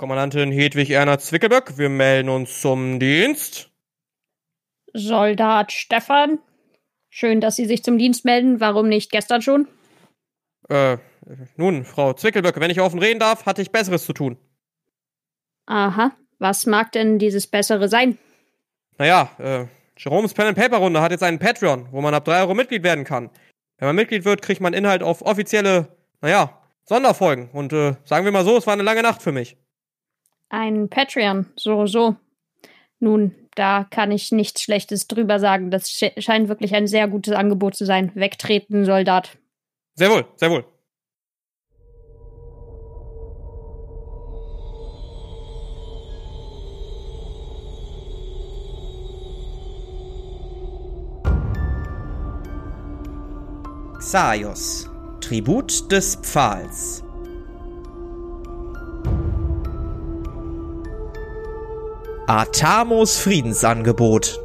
Kommandantin Hedwig Erna Zwickelböck, wir melden uns zum Dienst. Soldat Stefan, schön, dass Sie sich zum Dienst melden. Warum nicht gestern schon? Äh, nun, Frau Zwickelböck, wenn ich offen reden darf, hatte ich Besseres zu tun. Aha, was mag denn dieses Bessere sein? Naja, äh, Jerome's Pen and Paper Runde hat jetzt einen Patreon, wo man ab 3 Euro Mitglied werden kann. Wenn man Mitglied wird, kriegt man Inhalt auf offizielle, naja, Sonderfolgen. Und äh, sagen wir mal so, es war eine lange Nacht für mich. Ein Patreon, so, so. Nun, da kann ich nichts Schlechtes drüber sagen. Das scheint wirklich ein sehr gutes Angebot zu sein. Wegtreten, Soldat. Sehr wohl, sehr wohl. Xaios, Tribut des Pfahls. Atamos Friedensangebot.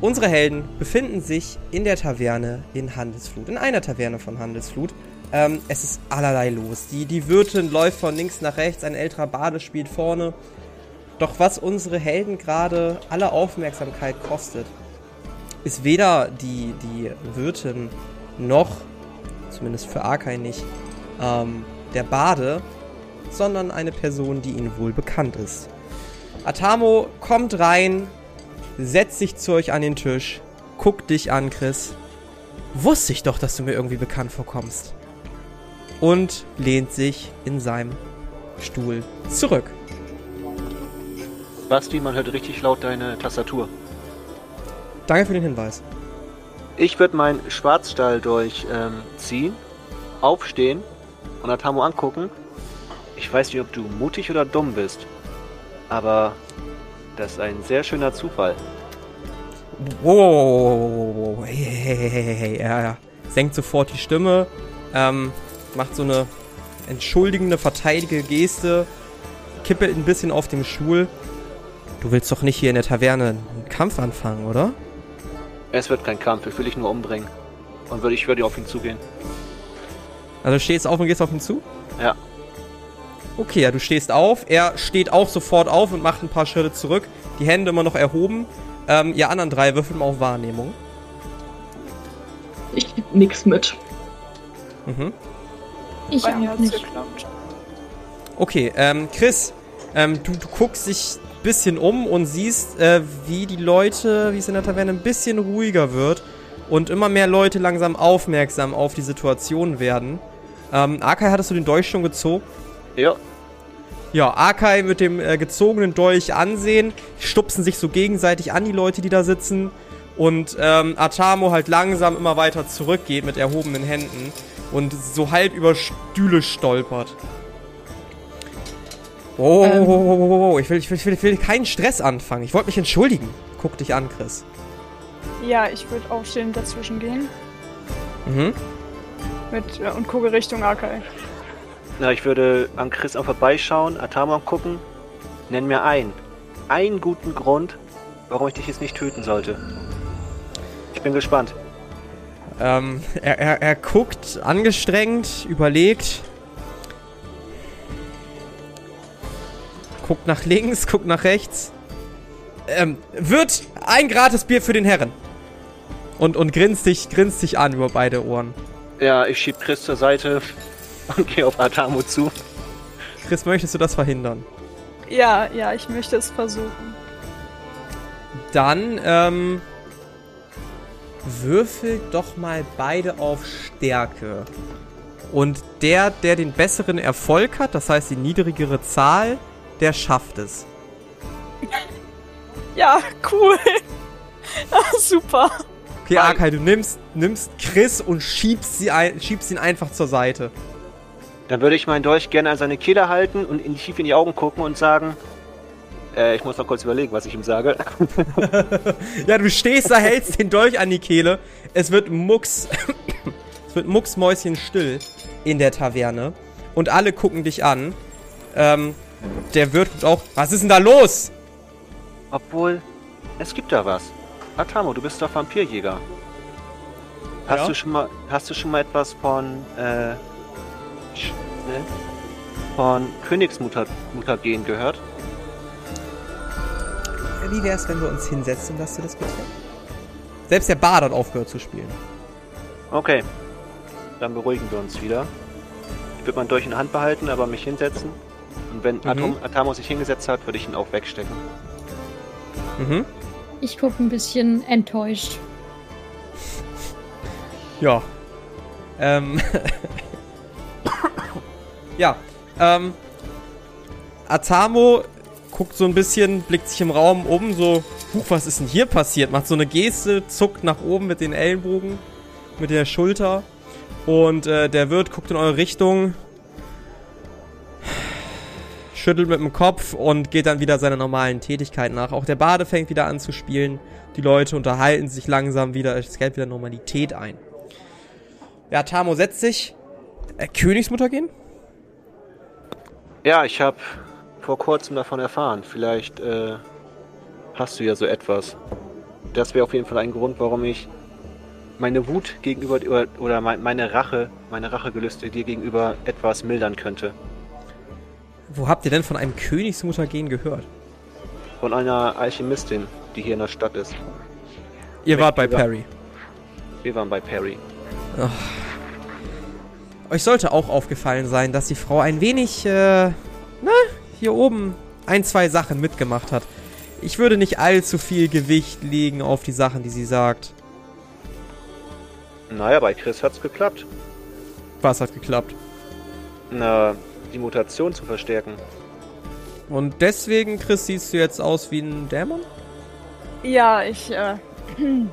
Unsere Helden befinden sich in der Taverne in Handelsflut, in einer Taverne von Handelsflut. Ähm, es ist allerlei los. Die, die Wirtin läuft von links nach rechts, ein älterer Bade spielt vorne. Doch was unsere Helden gerade alle Aufmerksamkeit kostet, ist weder die, die Wirtin noch, zumindest für Arkai nicht, ähm, der Bade, sondern eine Person, die ihnen wohl bekannt ist. Atamo kommt rein, setzt sich zu euch an den Tisch, guckt dich an, Chris. Wusste ich doch, dass du mir irgendwie bekannt vorkommst. Und lehnt sich in seinem Stuhl zurück. Basti, man hört richtig laut deine Tastatur. Danke für den Hinweis. Ich würde meinen Schwarzstahldolch ähm, ziehen, aufstehen und Atamo angucken. Ich weiß nicht, ob du mutig oder dumm bist, aber das ist ein sehr schöner Zufall. Wow, hey, hey, hey, hey, hey. Er senkt sofort die Stimme, ähm, macht so eine entschuldigende, verteidige Geste, kippelt ein bisschen auf dem Stuhl. Du willst doch nicht hier in der Taverne einen Kampf anfangen, oder? Es wird kein Kampf, ich will dich nur umbringen. Und würde ich würde auf ihn zugehen. Also du stehst auf und gehst auf ihn zu? Ja. Okay, ja, du stehst auf. Er steht auch sofort auf und macht ein paar Schritte zurück. Die Hände immer noch erhoben. Ähm, ihr anderen drei würfeln mal auf Wahrnehmung. Ich geb nix mit. Mhm. Ich Bei mir auch nicht. geklappt. Okay, ähm, Chris, ähm, du, du guckst dich bisschen um und siehst, äh, wie die Leute, wie es in der Taverne ein bisschen ruhiger wird und immer mehr Leute langsam aufmerksam auf die Situation werden. Ähm, Akai, hattest du den Dolch schon gezogen? Ja, Ja, Akai mit dem äh, gezogenen Dolch ansehen, stupsen sich so gegenseitig an die Leute, die da sitzen. Und ähm, Atamo halt langsam immer weiter zurückgeht mit erhobenen Händen und so halb über Stühle stolpert. Oh, Ähm. oh, oh, oh, oh, ich will, ich will, ich will, ich will keinen Stress anfangen. Ich wollte mich entschuldigen. Guck dich an, Chris. Ja, ich würde aufstehen dazwischen gehen Mhm. mit, äh, und gucke Richtung Akai. na, ich würde an Chris am vorbeischauen, Atamo angucken. Nenn mir einen. Einen guten Grund, warum ich dich jetzt nicht töten sollte. Ich bin gespannt. Ähm, er, er, er guckt angestrengt, überlegt. Guckt nach links, guckt nach rechts. Ähm, wird ein gratis Bier für den Herren. Und, und grinst dich, grinst dich an über beide Ohren. Ja, ich schieb Chris zur Seite und gehe auf Atamo zu. Chris, möchtest du das verhindern? Ja, ja, ich möchte es versuchen. Dann, ähm, würfelt doch mal beide auf Stärke. Und der, der den besseren Erfolg hat, das heißt die niedrigere Zahl, der schafft es. Ja, cool. ah, super. Okay. Arkai, du nimmst, nimmst Chris und schiebst, sie ein, schiebst ihn einfach zur Seite. Dann würde ich meinen Dolch gerne an seine Kehle halten und in tief in die Augen gucken und sagen, äh, ich muss noch kurz überlegen, was ich ihm sage. Ja, du stehst da, hältst den Dolch an die Kehle. Es wird mucks, es wird mucksmäuschenstill in der Taverne. Und alle gucken dich an. Ähm, der Wirt guckt auch, was ist denn da los? Obwohl, es gibt da was. Atamo, du bist doch Vampirjäger. Hast Ja? du schon mal, hast du schon mal etwas von, äh, sch- ne? von Königsmutagen gehört? Wie wär's, wenn wir uns hinsetzen und das zu diskutieren? Selbst der Bard hat aufgehört zu spielen. Okay, dann beruhigen wir uns wieder. Ich würde mein Dolch in der Hand behalten, aber mich hinsetzen. Und wenn Atom, Atamo sich hingesetzt hat, würde ich ihn auch wegstecken. Mhm. Ich gucke ein bisschen enttäuscht. Ja. Ähm. ja. Ähm. Atamo guckt so ein bisschen, blickt sich im Raum um, so, huch, was ist denn hier passiert? Macht so eine Geste, zuckt nach oben mit den Ellenbogen, mit der Schulter. Und äh, der Wirt guckt in eure Richtung, schüttelt mit dem Kopf und geht dann wieder seiner normalen Tätigkeit nach. Auch der Bade fängt wieder an zu spielen. Die Leute unterhalten sich langsam wieder, es kehrt wieder Normalität ein. Ja, Tamo setzt sich. Äh, Königsmutter gehen? Ja, ich habe vor kurzem davon erfahren. Vielleicht äh, hast du ja so etwas. Das wäre auf jeden Fall ein Grund, warum ich meine Wut gegenüber oder, oder mein- meine Rache, meine Rachegelüste dir gegenüber etwas mildern könnte. Wo habt ihr denn von einem Königsmutter gehen gehört? Von einer Alchemistin, die hier in der Stadt ist. Ihr wart bei. Perry. Wir waren bei Perry. Euch sollte auch aufgefallen sein, dass die Frau ein wenig, äh, na, hier oben ein, zwei Sachen mitgemacht hat. Ich würde nicht allzu viel Gewicht legen auf die Sachen, die sie sagt. Naja, bei Chris hat's geklappt. Was hat geklappt? Na, die Mutation zu verstärken. Und deswegen, Chris, siehst du jetzt aus wie ein Dämon? Ja, ich, äh,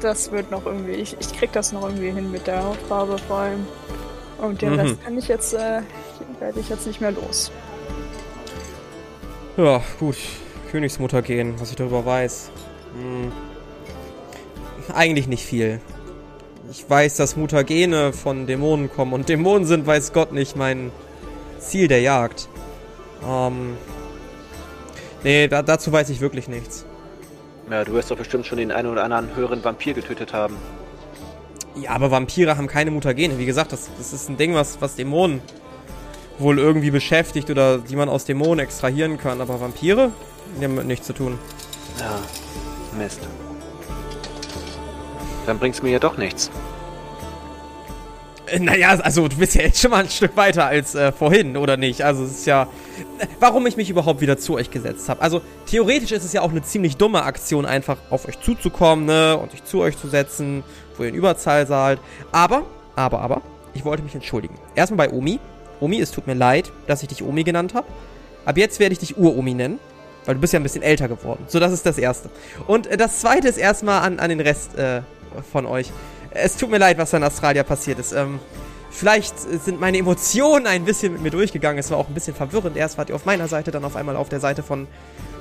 das wird noch irgendwie, ich, ich krieg das noch irgendwie hin mit der Hautfarbe vor allem. Und den Mhm. Rest kann ich jetzt, äh, den werde ich jetzt nicht mehr los. Ja, gut. Königsmutter gehen, was ich darüber weiß. Hm. Eigentlich nicht viel. Ich weiß, dass Mutagene von Dämonen kommen und Dämonen sind, weiß Gott, nicht mein Ziel der Jagd. Ähm. Nee, da, dazu weiß ich wirklich nichts. Ja, du wirst doch bestimmt schon den einen oder anderen höheren Vampir getötet haben. Ja, aber Vampire haben keine Mutagene. Wie gesagt, das, das ist ein Ding, was, was Dämonen wohl irgendwie beschäftigt oder die man aus Dämonen extrahieren kann. Aber Vampire? Die haben mit nichts zu tun. Ja, Mist. Dann bringt's mir ja doch nichts. Äh, Naja, also du bist ja jetzt schon mal ein Stück weiter als äh, vorhin, oder nicht? Also es ist ja... Warum ich mich überhaupt wieder zu euch gesetzt habe. Also theoretisch ist es ja auch eine ziemlich dumme Aktion, einfach auf euch zuzukommen, ne? Und sich zu euch zu setzen, wo ihr in Überzahl seid. Aber, aber, aber, ich wollte mich entschuldigen. Erstmal bei Omi. Omi, es tut mir leid, dass ich dich Omi genannt habe. Ab jetzt werde ich dich Uromi nennen. Weil du bist ja ein bisschen älter geworden. So, das ist das Erste. Und äh, das Zweite ist erstmal an, an den Rest äh, von euch. Es tut mir leid, was da in Australien passiert ist. Ähm, vielleicht sind meine Emotionen ein bisschen mit mir durchgegangen. Es war auch ein bisschen verwirrend. Erst wart ihr auf meiner Seite, dann auf einmal auf der Seite von,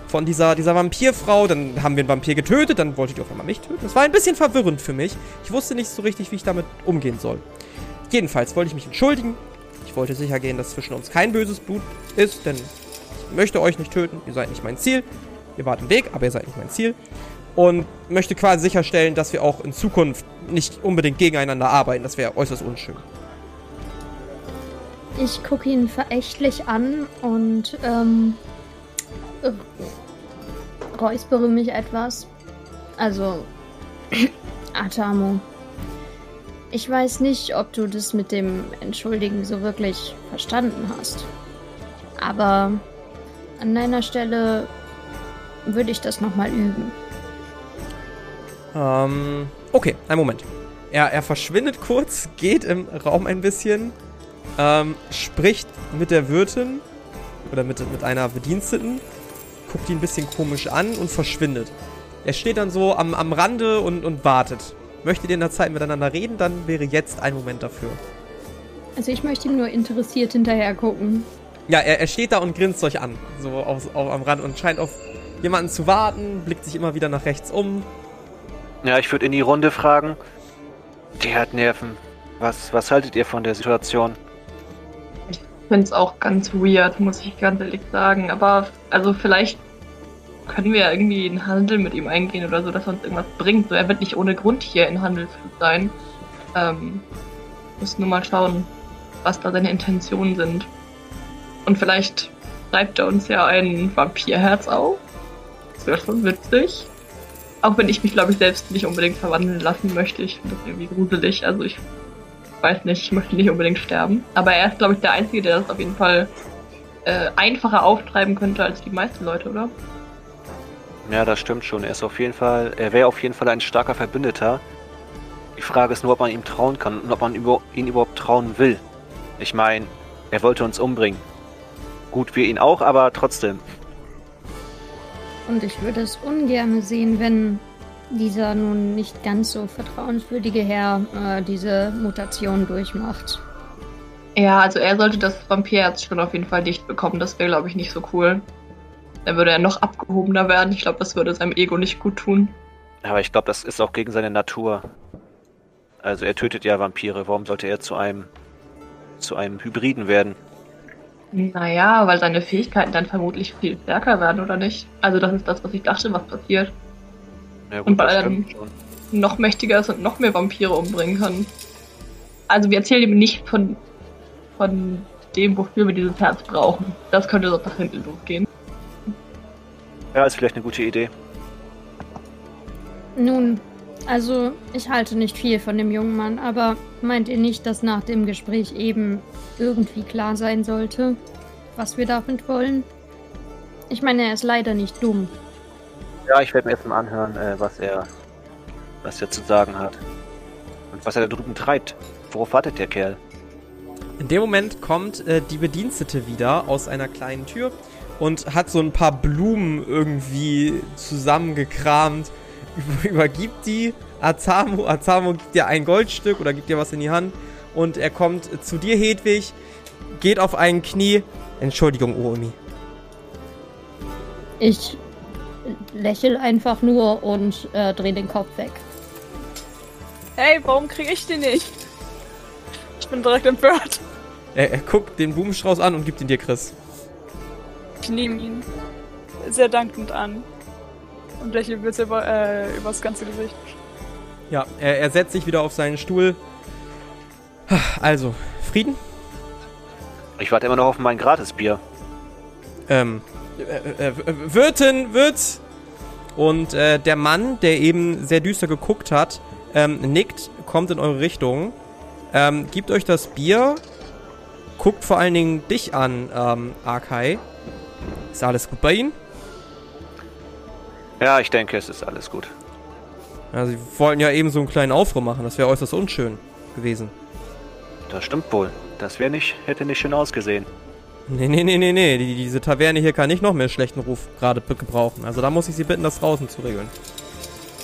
von dieser, dieser Vampirfrau. Dann haben wir einen Vampir getötet, dann wolltet ihr auf einmal mich töten. Das war ein bisschen verwirrend für mich. Ich wusste nicht so richtig, wie ich damit umgehen soll. Jedenfalls wollte ich mich entschuldigen. Ich wollte sicher gehen, dass zwischen uns kein böses Blut ist, denn ich möchte euch nicht töten. Ihr seid nicht mein Ziel. Ihr wart im Weg, aber ihr seid nicht mein Ziel. Und möchte quasi sicherstellen, dass wir auch in Zukunft nicht unbedingt gegeneinander arbeiten. Das wäre äußerst unschön. Ich gucke ihn verächtlich an und ähm, äh, räuspere mich etwas. Also, Atamo. Ich weiß nicht, ob du das mit dem Entschuldigen so wirklich verstanden hast. Aber an deiner Stelle würde ich das nochmal üben. Ähm, okay, einen Moment. Er, er verschwindet kurz, geht im Raum ein bisschen, ähm, spricht mit der Wirtin oder mit, mit einer Bediensteten, guckt ihn ein bisschen komisch an und verschwindet. Er steht dann so am, am Rande und, und wartet. Möchtet ihr in der Zeit miteinander reden, dann wäre jetzt ein Moment dafür. Also ich möchte ihm nur interessiert hinterher gucken. Ja, er, er steht da und grinst euch an, so auf, auf, am Rand und scheint auf jemanden zu warten, blickt sich immer wieder nach rechts um. Ja, ich würde in die Runde fragen. Der hat Nerven. Was, was haltet ihr von der Situation? Ich finde es auch ganz weird, muss ich ganz ehrlich sagen. Aber also vielleicht können wir irgendwie einen Handel mit ihm eingehen oder so, dass er uns irgendwas bringt. So, er wird nicht ohne Grund hier in Handelsflut sein. Ähm, muss nur mal schauen, was da seine Intentionen sind. Und vielleicht treibt er uns ja ein Vampirherz auf. Das wäre schon witzig. Auch wenn ich mich, glaube ich, selbst nicht unbedingt verwandeln lassen möchte. Ich finde das irgendwie gruselig. Also ich weiß nicht, ich möchte nicht unbedingt sterben. Aber er ist, glaube ich, der Einzige, der das auf jeden Fall äh, einfacher auftreiben könnte als die meisten Leute, oder? Ja, das stimmt schon. Er ist auf jeden Fall, er wäre auf jeden Fall ein starker Verbündeter. Die Frage ist nur, ob man ihm trauen kann und ob man ihn überhaupt trauen will. Ich meine, er wollte uns umbringen. Gut, wir ihn auch, aber trotzdem. Und ich würde es ungern sehen, wenn dieser nun nicht ganz so vertrauenswürdige Herr äh, diese Mutation durchmacht. Ja, also er sollte das Vampirherz schon auf jeden Fall dicht bekommen. Das wäre, glaube ich, nicht so cool. Dann würde er noch abgehobener werden. Ich glaube, das würde seinem Ego nicht gut tun. Aber ich glaube, das ist auch gegen seine Natur. Also er tötet ja Vampire. Warum sollte er zu einem zu einem Hybriden werden? Naja, weil seine Fähigkeiten dann vermutlich viel stärker werden, oder nicht? Also das ist das, was ich dachte, was passiert. Ja, gut, und weil er dann noch mächtiger ist und noch mehr Vampire umbringen kann. Also wir erzählen ihm nicht von, von dem, wofür wir dieses Herz brauchen. Das könnte sonst nach hinten losgehen. Ja, ist vielleicht eine gute Idee. Nun, also ich halte nicht viel von dem jungen Mann, aber meint ihr nicht, dass nach dem Gespräch eben irgendwie klar sein sollte, was wir damit wollen? Ich meine, er ist leider nicht dumm. Ja, ich werde mir jetzt mal anhören, äh, was er was er zu sagen hat. Und was er da drüben treibt. Worauf wartet der Kerl? In dem Moment kommt äh, die Bedienstete wieder aus einer kleinen Tür und hat so ein paar Blumen irgendwie zusammengekramt, übergibt die Azamo. Azamo gibt dir ein Goldstück oder gibt dir was in die Hand und er kommt zu dir, Hedwig, geht auf ein Knie. Entschuldigung, Oomi. Ich lächel einfach nur und äh, drehe den Kopf weg. Hey, warum kriege ich den nicht? Ich bin direkt empört. Er, er, guckt den Blumenstrauß an und gibt ihn dir, Chris. Ich nehme ihn sehr dankend an und lächle bis über, äh, übers ganze Gesicht. Ja, er, er setzt sich wieder auf seinen Stuhl. Also, Frieden? Ich warte immer noch auf mein Gratisbier. Ähm, äh, äh, Wirtin, Wirt! Und äh, der Mann, der eben sehr düster geguckt hat, ähm, nickt, kommt in eure Richtung, ähm, gibt euch das Bier, guckt vor allen Dingen dich an, ähm, Arkai. Ist alles gut bei Ihnen? Ja, ich denke, es ist alles gut. Ja, sie wollten ja eben so einen kleinen Aufruhr machen, das wäre äußerst unschön gewesen. Das stimmt wohl. Das wäre nicht, hätte nicht schön ausgesehen. Nee, nee, nee, nee, nee. Die, diese Taverne hier kann nicht noch mehr schlechten Ruf gerade gebrauchen. Also da muss ich Sie bitten, das draußen zu regeln.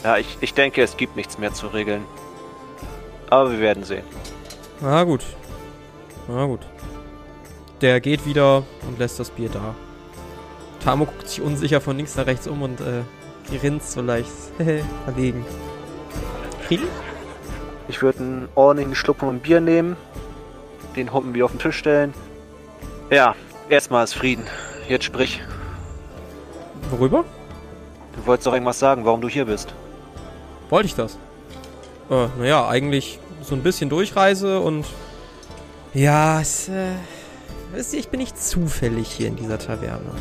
Ja, ich, ich denke, es gibt nichts mehr zu regeln. Aber wir werden sehen. Na gut. Na gut. Der geht wieder und lässt das Bier da. Tamo guckt sich unsicher von links nach rechts um und äh, grinst so leicht verlegen. Frieden? Ich würde einen ordentlichen Schluck von Bier nehmen, den Hoppen wieder auf den Tisch stellen ja, erstmal ist Frieden. Jetzt sprich. Worüber? Du wolltest doch irgendwas sagen, warum du hier bist. Wollte ich das? Äh, naja, eigentlich so ein bisschen Durchreise und. Ja, es. Äh, wisst ihr, ich bin nicht zufällig hier in dieser Taverne.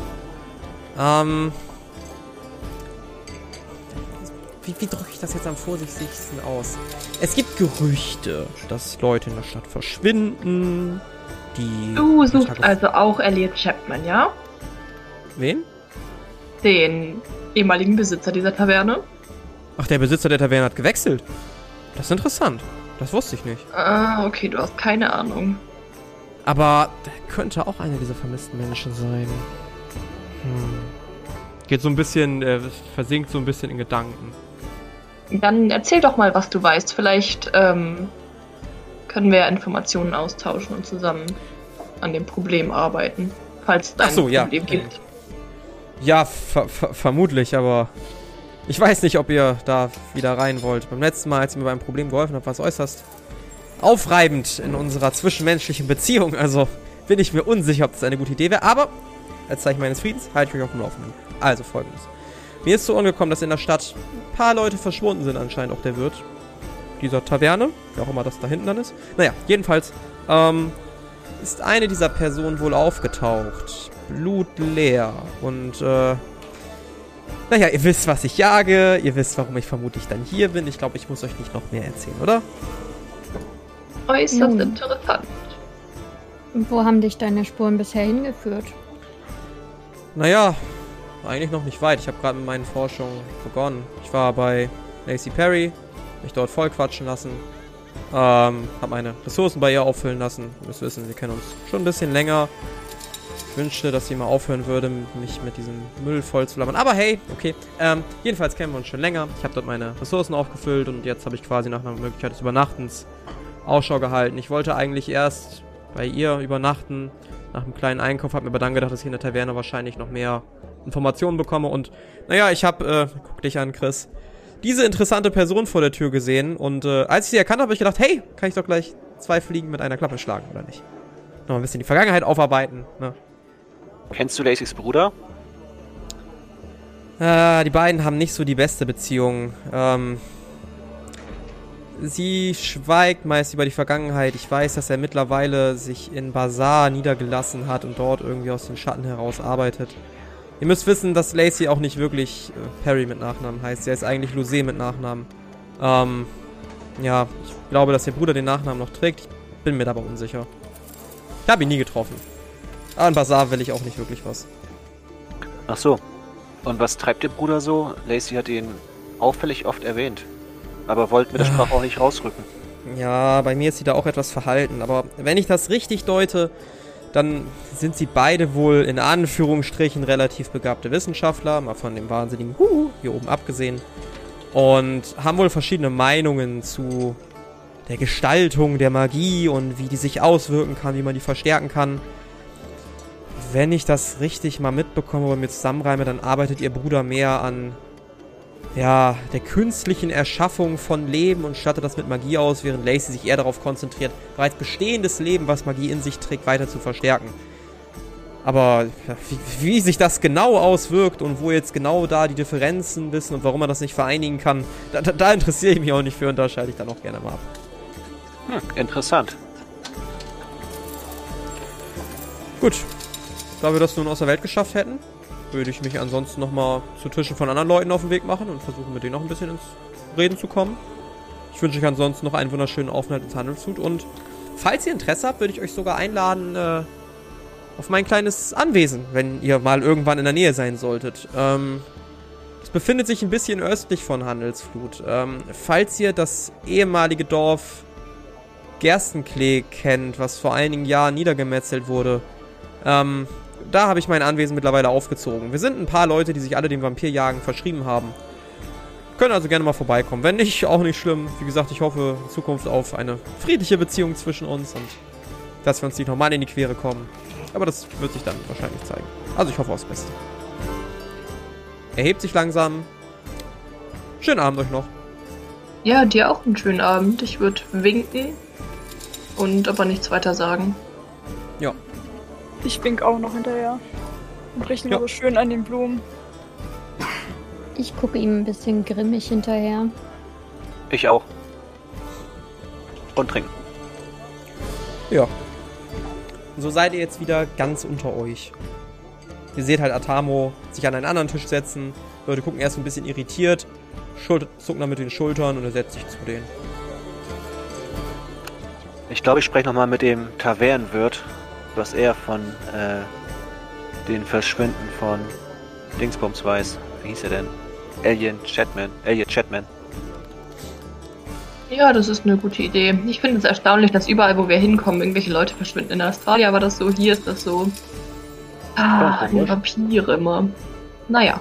Ähm. Wie, wie drücke ich das jetzt am vorsichtigsten aus? Es gibt Gerüchte, dass Leute in der Stadt verschwinden, die. Du suchst also auch Elliot Chapman, ja? Wen? Den ehemaligen Besitzer dieser Taverne. Ach, der Besitzer der Taverne hat gewechselt. Das ist interessant. Das wusste ich nicht. Ah, okay, du hast keine Ahnung. Aber der könnte auch einer dieser vermissten Menschen sein. Hm. Geht so ein bisschen, äh, versinkt so ein bisschen in Gedanken. Dann erzähl doch mal, was du weißt. Vielleicht ähm, können wir Informationen austauschen und zusammen an dem Problem arbeiten, falls es ein so, Problem ja. gibt. Ja, ver ver vermutlich, aber ich weiß nicht, ob ihr da wieder rein wollt. Beim letzten Mal, als ihr mir beim Problem geholfen habt, war es äußerst aufreibend in unserer zwischenmenschlichen Beziehung. Also bin ich mir unsicher, ob das eine gute Idee wäre. Aber als Zeichen meines Friedens halte ich euch auf dem Laufenden. Also folgendes. Mir ist so angekommen, dass in der Stadt ein paar Leute verschwunden sind, anscheinend auch der Wirt dieser Taverne, wer auch immer das da hinten dann ist. Naja, jedenfalls ähm, ist eine dieser Personen wohl aufgetaucht. Blutleer. Und, äh, naja, ihr wisst, was ich jage. Ihr wisst, warum ich vermutlich dann hier bin. Ich glaube, ich muss euch nicht noch mehr erzählen, oder? Äußerst interessant. Wo haben dich deine Spuren bisher hingeführt? Naja, eigentlich noch nicht weit. Ich habe gerade mit meinen Forschungen begonnen. Ich war bei Lacey Perry, mich dort vollquatschen lassen. Ähm, habe meine Ressourcen bei ihr auffüllen lassen. Ihr müsst wissen, wir kennen uns schon ein bisschen länger. Ich wünschte, dass sie mal aufhören würde, mich mit diesem Müll voll zu labern. Aber hey, okay. Ähm, jedenfalls kennen wir uns schon länger. Ich habe dort meine Ressourcen aufgefüllt und jetzt habe ich quasi nach einer Möglichkeit des Übernachtens Ausschau gehalten. Ich wollte eigentlich erst bei ihr übernachten, nach einem kleinen Einkauf, habe mir aber dann gedacht, dass ich in der Taverne wahrscheinlich noch mehr Informationen bekomme. Und naja, ich habe, äh, guck dich an, Chris, diese interessante Person vor der Tür gesehen. Und äh, als ich sie erkannt habe, habe ich gedacht, hey, kann ich doch gleich zwei Fliegen mit einer Klappe schlagen, oder nicht? Noch ein bisschen die Vergangenheit aufarbeiten. Ne? Kennst du Lacys Bruder? Äh, die beiden haben nicht so die beste Beziehung. Ähm, sie schweigt meist über die Vergangenheit. Ich weiß, dass er mittlerweile sich in Bazar niedergelassen hat und dort irgendwie aus den Schatten heraus arbeitet. Ihr müsst wissen, dass Lacey auch nicht wirklich äh, Perry mit Nachnamen heißt. Er ist eigentlich Luzé mit Nachnamen. Ähm, ja, ich glaube, dass ihr Bruder den Nachnamen noch trägt. Ich bin mir aber unsicher. Ich habe ihn nie getroffen. Aber in Bazar will ich auch nicht wirklich was. Ach so. Und was treibt ihr Bruder so? Lacey hat ihn auffällig oft erwähnt. Aber wollte mit der Sprache auch nicht rausrücken. Ja, bei mir ist sie da auch etwas verhalten. Aber wenn ich das richtig deute, dann sind sie beide wohl in Anführungsstrichen relativ begabte Wissenschaftler, mal von dem wahnsinnigen Huhu hier oben abgesehen. Und haben wohl verschiedene Meinungen zu der Gestaltung der Magie und wie die sich auswirken kann, wie man die verstärken kann. Wenn ich das richtig mal mitbekomme oder mir zusammenreime, dann arbeitet ihr Bruder mehr an ja, der künstlichen Erschaffung von Leben und stattet das mit Magie aus, während Lacey sich eher darauf konzentriert, bereits bestehendes Leben, was Magie in sich trägt, weiter zu verstärken. Aber wie, wie sich das genau auswirkt und wo jetzt genau da die Differenzen wissen und warum man das nicht vereinigen kann, da, da, da interessiere ich mich auch nicht für und da schalte ich dann auch gerne mal ab. Hm, interessant. Gut, da wir das nun aus der Welt geschafft hätten, würde ich mich ansonsten nochmal zu Tischen von anderen Leuten auf den Weg machen und versuchen mit denen noch ein bisschen ins Reden zu kommen. Ich wünsche euch ansonsten noch einen wunderschönen Aufenthalt ins Handelsgut und falls ihr Interesse habt, würde ich euch sogar einladen äh, auf mein kleines Anwesen, wenn ihr mal irgendwann in der Nähe sein solltet. Ähm, es befindet sich ein bisschen östlich von Handelsflut. Ähm, falls ihr das ehemalige Dorf Gerstenklee kennt, was vor einigen Jahren niedergemetzelt wurde, ähm, da habe ich mein Anwesen mittlerweile aufgezogen. Wir sind ein paar Leute, die sich alle dem Vampirjagen verschrieben haben. Können also gerne mal vorbeikommen. Wenn nicht, auch nicht schlimm. Wie gesagt, ich hoffe in Zukunft auf eine friedliche Beziehung zwischen uns und dass wir uns nicht nochmal in die Quere kommen. Aber das wird sich dann wahrscheinlich zeigen. Also ich hoffe aufs Beste. Erhebt sich langsam. Schönen Abend euch noch. Ja, dir auch einen schönen Abend. Ich würde winken und aber nichts weiter sagen. Ja, Ich wink auch noch hinterher. Und rieche Ja. nur so schön an den Blumen. Ich gucke ihm ein bisschen grimmig hinterher. Ich auch. Und trinken. Ja. Und so seid ihr jetzt wieder ganz unter euch. Ihr seht halt Atamo sich an einen anderen Tisch setzen. Leute gucken erst ein bisschen irritiert, zucken dann mit den Schultern und er setzt sich zu denen. Ich glaube, ich spreche nochmal mit dem Tavernenwirt, was er von äh, den Verschwinden von Dingsbums weiß. Wie hieß er denn? Alien Chatman. Elliot Chatman. Ja, das ist eine gute Idee. Ich finde es erstaunlich, dass überall, wo wir hinkommen, irgendwelche Leute verschwinden. In Australien war das so, hier ist das so. Ah, die Vampire immer. Naja.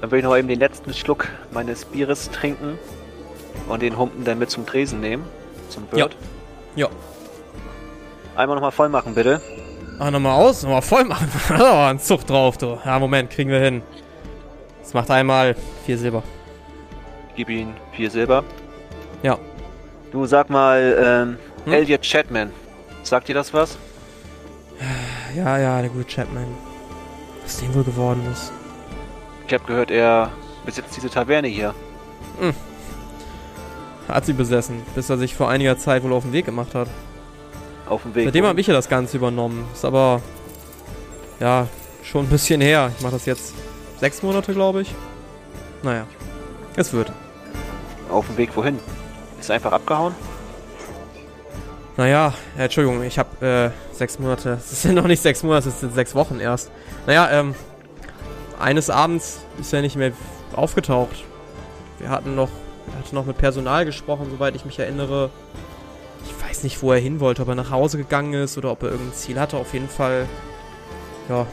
Dann will ich noch eben den letzten Schluck meines Bieres trinken und den Humpen dann mit zum Tresen nehmen. Zum Wirt. Ja. Einmal nochmal voll machen, bitte. Mach nochmal aus, nochmal voll machen. oh, ein Zug drauf, du. Ja, Moment, kriegen wir hin. Das macht einmal vier Silber. Ich gebe ihm vier Silber. Ja. Du sag mal, ähm, Hm? Elliot Chatman. Sagt dir das was? Ja, ja, der gute Chapman. Was dem wohl geworden ist. Ich habe gehört, er besitzt diese Taverne hier. Hat sie besessen, bis er sich vor einiger Zeit wohl auf den Weg gemacht hat. Auf dem Weg. Seitdem habe ich ja das Ganze übernommen. Ist aber, ja, schon ein bisschen her. Ich mache das jetzt sechs Monate, glaube ich. Naja, es wird. Auf dem Weg wohin? Ist einfach abgehauen? Naja, äh, Entschuldigung, ich habe äh, sechs Monate. Es sind noch nicht sechs Monate, es sind sechs Wochen erst. Naja, ähm, eines Abends ist er nicht mehr aufgetaucht. Wir hatten noch, hatte noch mit Personal gesprochen, soweit ich mich erinnere. Ich weiß nicht, wo er hin wollte, ob er nach Hause gegangen ist oder ob er irgendein Ziel hatte. Auf jeden Fall, ja,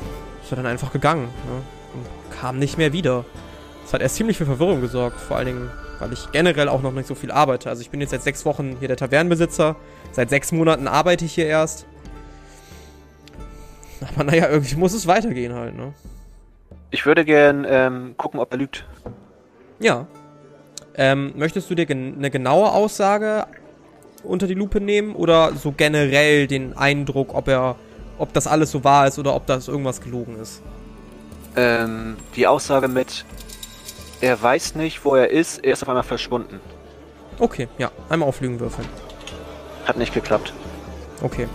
ist er dann einfach gegangen ne? und kam nicht mehr wieder. Das hat erst ziemlich für Verwirrung gesorgt, vor allen Dingen, weil ich generell auch noch nicht so viel arbeite. Also ich bin jetzt seit sechs Wochen hier der Tavernenbesitzer. Seit sechs Monaten arbeite ich hier erst. Aber naja, irgendwie muss es weitergehen halt, ne? Ich würde gern ähm, gucken, ob er lügt. Ja. Ähm, möchtest du dir gen eine genaue Aussage unter die Lupe nehmen oder so generell den Eindruck, ob er, ob das alles so wahr ist oder ob das irgendwas gelogen ist? Ähm, die Aussage mit, er weiß nicht, wo er ist, er ist auf einmal verschwunden. Okay, ja, einmal auf Lügen würfeln. Hat nicht geklappt. Okay.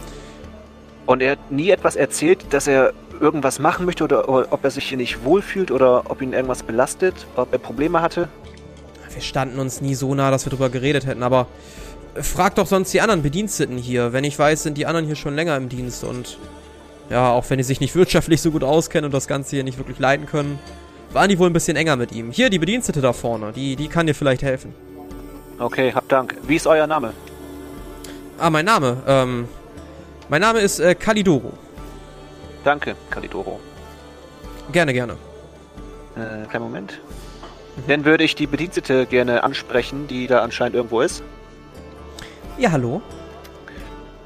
Und er hat nie etwas erzählt, dass er irgendwas machen möchte oder, oder ob er sich hier nicht wohlfühlt oder ob ihn irgendwas belastet, ob er Probleme hatte. Wir standen uns nie so nah, dass wir drüber geredet hätten, aber frag doch sonst die anderen Bediensteten hier. Wenn ich weiß, sind die anderen hier schon länger im Dienst und ja, auch wenn die sich nicht wirtschaftlich so gut auskennen und das Ganze hier nicht wirklich leiten können, waren die wohl ein bisschen enger mit ihm. Hier, die Bedienstete da vorne, die, die kann dir vielleicht helfen. Okay, hab Dank. Wie ist euer Name? Ah, mein Name, ähm, mein Name ist äh, Kalidoro. Danke, Kalidoro. Gerne, gerne. Äh, kleinen Moment. Dann würde ich die Bedienstete gerne ansprechen, die da anscheinend irgendwo ist. Ja, hallo.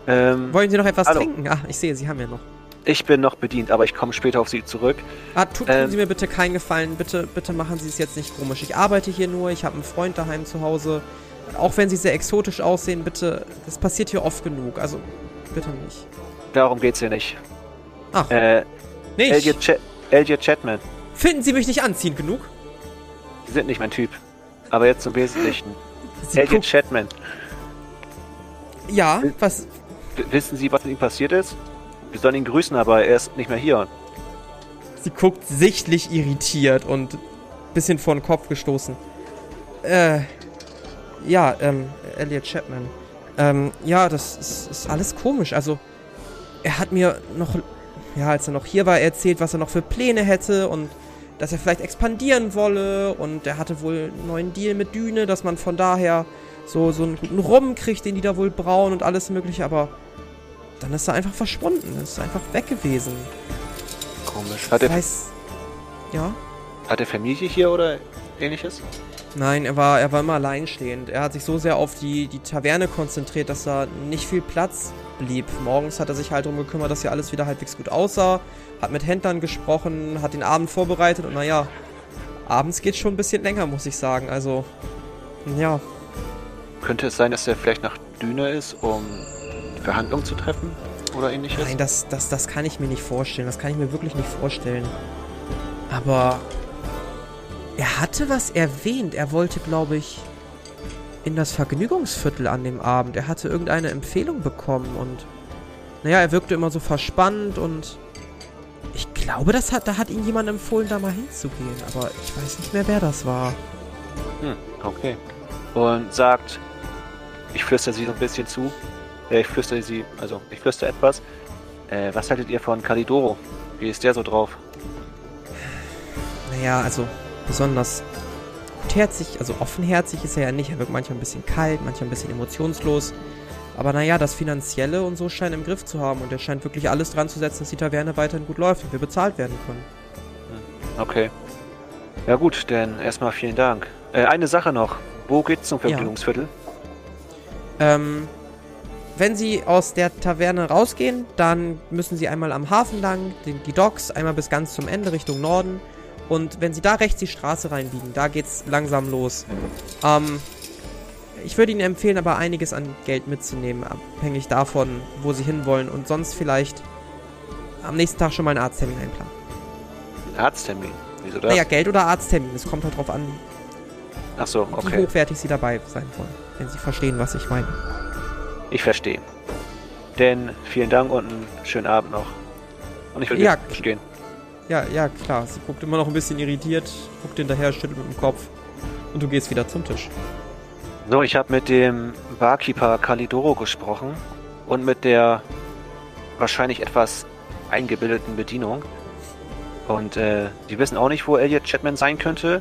Ähm, Wollen Sie noch etwas Hallo. trinken? Ah, ich sehe, Sie haben ja noch. ich bin noch bedient, aber ich komme später auf Sie zurück. Ah, tu, tun Ähm. Sie mir bitte keinen Gefallen. Bitte, bitte machen Sie es jetzt nicht komisch. Ich arbeite hier nur. Ich habe einen Freund daheim zu Hause. Auch wenn Sie sehr exotisch aussehen, bitte. Das passiert hier oft genug. Also, bitte nicht. Darum geht's hier nicht. Ach, Äh, nicht. Elliot, Ch Elliot Chatman. Finden Sie mich nicht anziehend genug? Sie sind nicht mein Typ. Aber jetzt zum Wesentlichen. Sie Elliot guckt, Ja, was? W wissen Sie, was ihm passiert ist? Wir sollen ihn grüßen, aber er ist nicht mehr hier. Sie guckt sichtlich irritiert und bisschen vor den Kopf gestoßen. Äh, ja, ähm, Elliot Chapman. Ähm, ja, das ist, ist alles komisch. Also, er hat mir noch, ja, als er noch hier war, erzählt, was er noch für Pläne hätte und dass er vielleicht expandieren wolle und er hatte wohl einen neuen Deal mit Düne, dass man von daher so, so einen guten Rum kriegt, den die da wohl brauen und alles mögliche, aber dann ist er einfach verschwunden, ist einfach weg gewesen. Komisch. Hat er, weiß, ja? hat er Familie hier oder ähnliches? Nein, er war, er war immer alleinstehend. Er hat sich so sehr auf die, die Taverne konzentriert, dass da nicht viel Platz blieb. Morgens hat er sich halt darum gekümmert, dass hier alles wieder halbwegs gut aussah, hat mit Händlern gesprochen, hat den Abend vorbereitet und naja, abends geht schon ein bisschen länger, muss ich sagen. Also, ja, Könnte es sein, dass er vielleicht nach Düne ist, um Verhandlungen zu treffen oder ähnliches? nein, das, das, das kann ich mir nicht vorstellen. Das kann ich mir wirklich nicht vorstellen. Aber er hatte was erwähnt. Er wollte, glaube ich, in das Vergnügungsviertel an dem Abend. Er hatte irgendeine Empfehlung bekommen und naja, er wirkte immer so verspannt und ich glaube, das hat, da hat ihn jemand empfohlen, da mal hinzugehen. Aber ich weiß nicht mehr, wer das war. Hm, okay. Und sagt, ich flüstere sie so ein bisschen zu. Äh, ich flüstere sie, also ich flüstere etwas. Äh, was haltet ihr von Kalidoro? Wie ist der so drauf? Naja, also besonders gutherzig, also offenherzig ist er ja nicht. Er wirkt manchmal ein bisschen kalt, manchmal ein bisschen emotionslos. Aber naja, das Finanzielle und so scheint im Griff zu haben und er scheint wirklich alles dran zu setzen, dass die Taverne weiterhin gut läuft und wir bezahlt werden können. Okay. Ja gut, dann erstmal vielen Dank. Äh, eine Sache noch. Wo geht's zum Vergnügungsviertel? Ähm, wenn Sie aus der Taverne rausgehen, dann müssen Sie einmal am Hafen lang, die, die Docks, einmal bis ganz zum Ende Richtung Norden. Und wenn Sie da rechts die Straße reinbiegen, da geht's langsam los. Ähm, ich würde Ihnen empfehlen, aber einiges an Geld mitzunehmen, abhängig davon, wo Sie hinwollen. Und sonst vielleicht am nächsten Tag schon mal einen Arzttermin einplanen. Arzttermin. Wieso das? Naja, Geld oder Arzttermin. Es kommt halt drauf an, Ach so, wie okay. hochwertig sie dabei sein wollen. Wenn sie verstehen, was ich meine. Ich verstehe. Denn vielen Dank und einen schönen Abend noch. Und ich will Ja. jetzt gehen. Ja, ja, klar. Sie guckt immer noch ein bisschen irritiert, guckt hinterher, schüttelt mit dem Kopf. Und du gehst wieder zum Tisch. So, ich habe mit dem Barkeeper Kalidoro gesprochen und mit der wahrscheinlich etwas eingebildeten Bedienung. Und äh, die wissen auch nicht, wo Elliot Chapman sein könnte.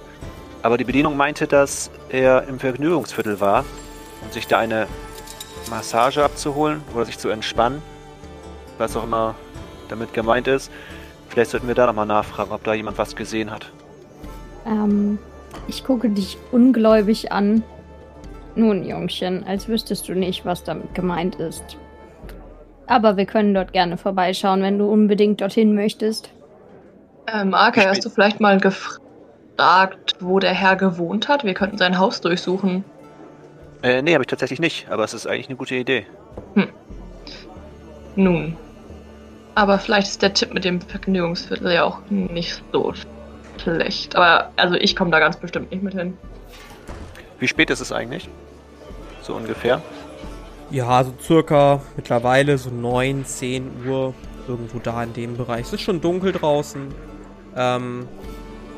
Aber die Bedienung meinte, dass er im Vergnügungsviertel war und sich da eine Massage abzuholen oder sich zu entspannen. Was auch immer damit gemeint ist. Vielleicht sollten wir da nochmal nachfragen, ob da jemand was gesehen hat. Ähm, ich gucke dich ungläubig an. Nun, Jungchen, als wüsstest du nicht, was damit gemeint ist. Aber wir können dort gerne vorbeischauen, wenn du unbedingt dorthin möchtest. Ähm, Arke, hast du vielleicht mal gefragt, wo der Herr gewohnt hat? Wir könnten sein Haus durchsuchen. Äh, nee, habe ich tatsächlich nicht, aber es ist eigentlich eine gute Idee. Nun. Aber vielleicht ist der Tipp mit dem Vergnügungsviertel ja auch nicht so schlecht. Aber also ich komme da ganz bestimmt nicht mit hin. Wie spät ist es eigentlich? So ungefähr. Ja, so circa mittlerweile so 9, 10 Uhr. Irgendwo da in dem Bereich. Es ist schon dunkel draußen. Ähm,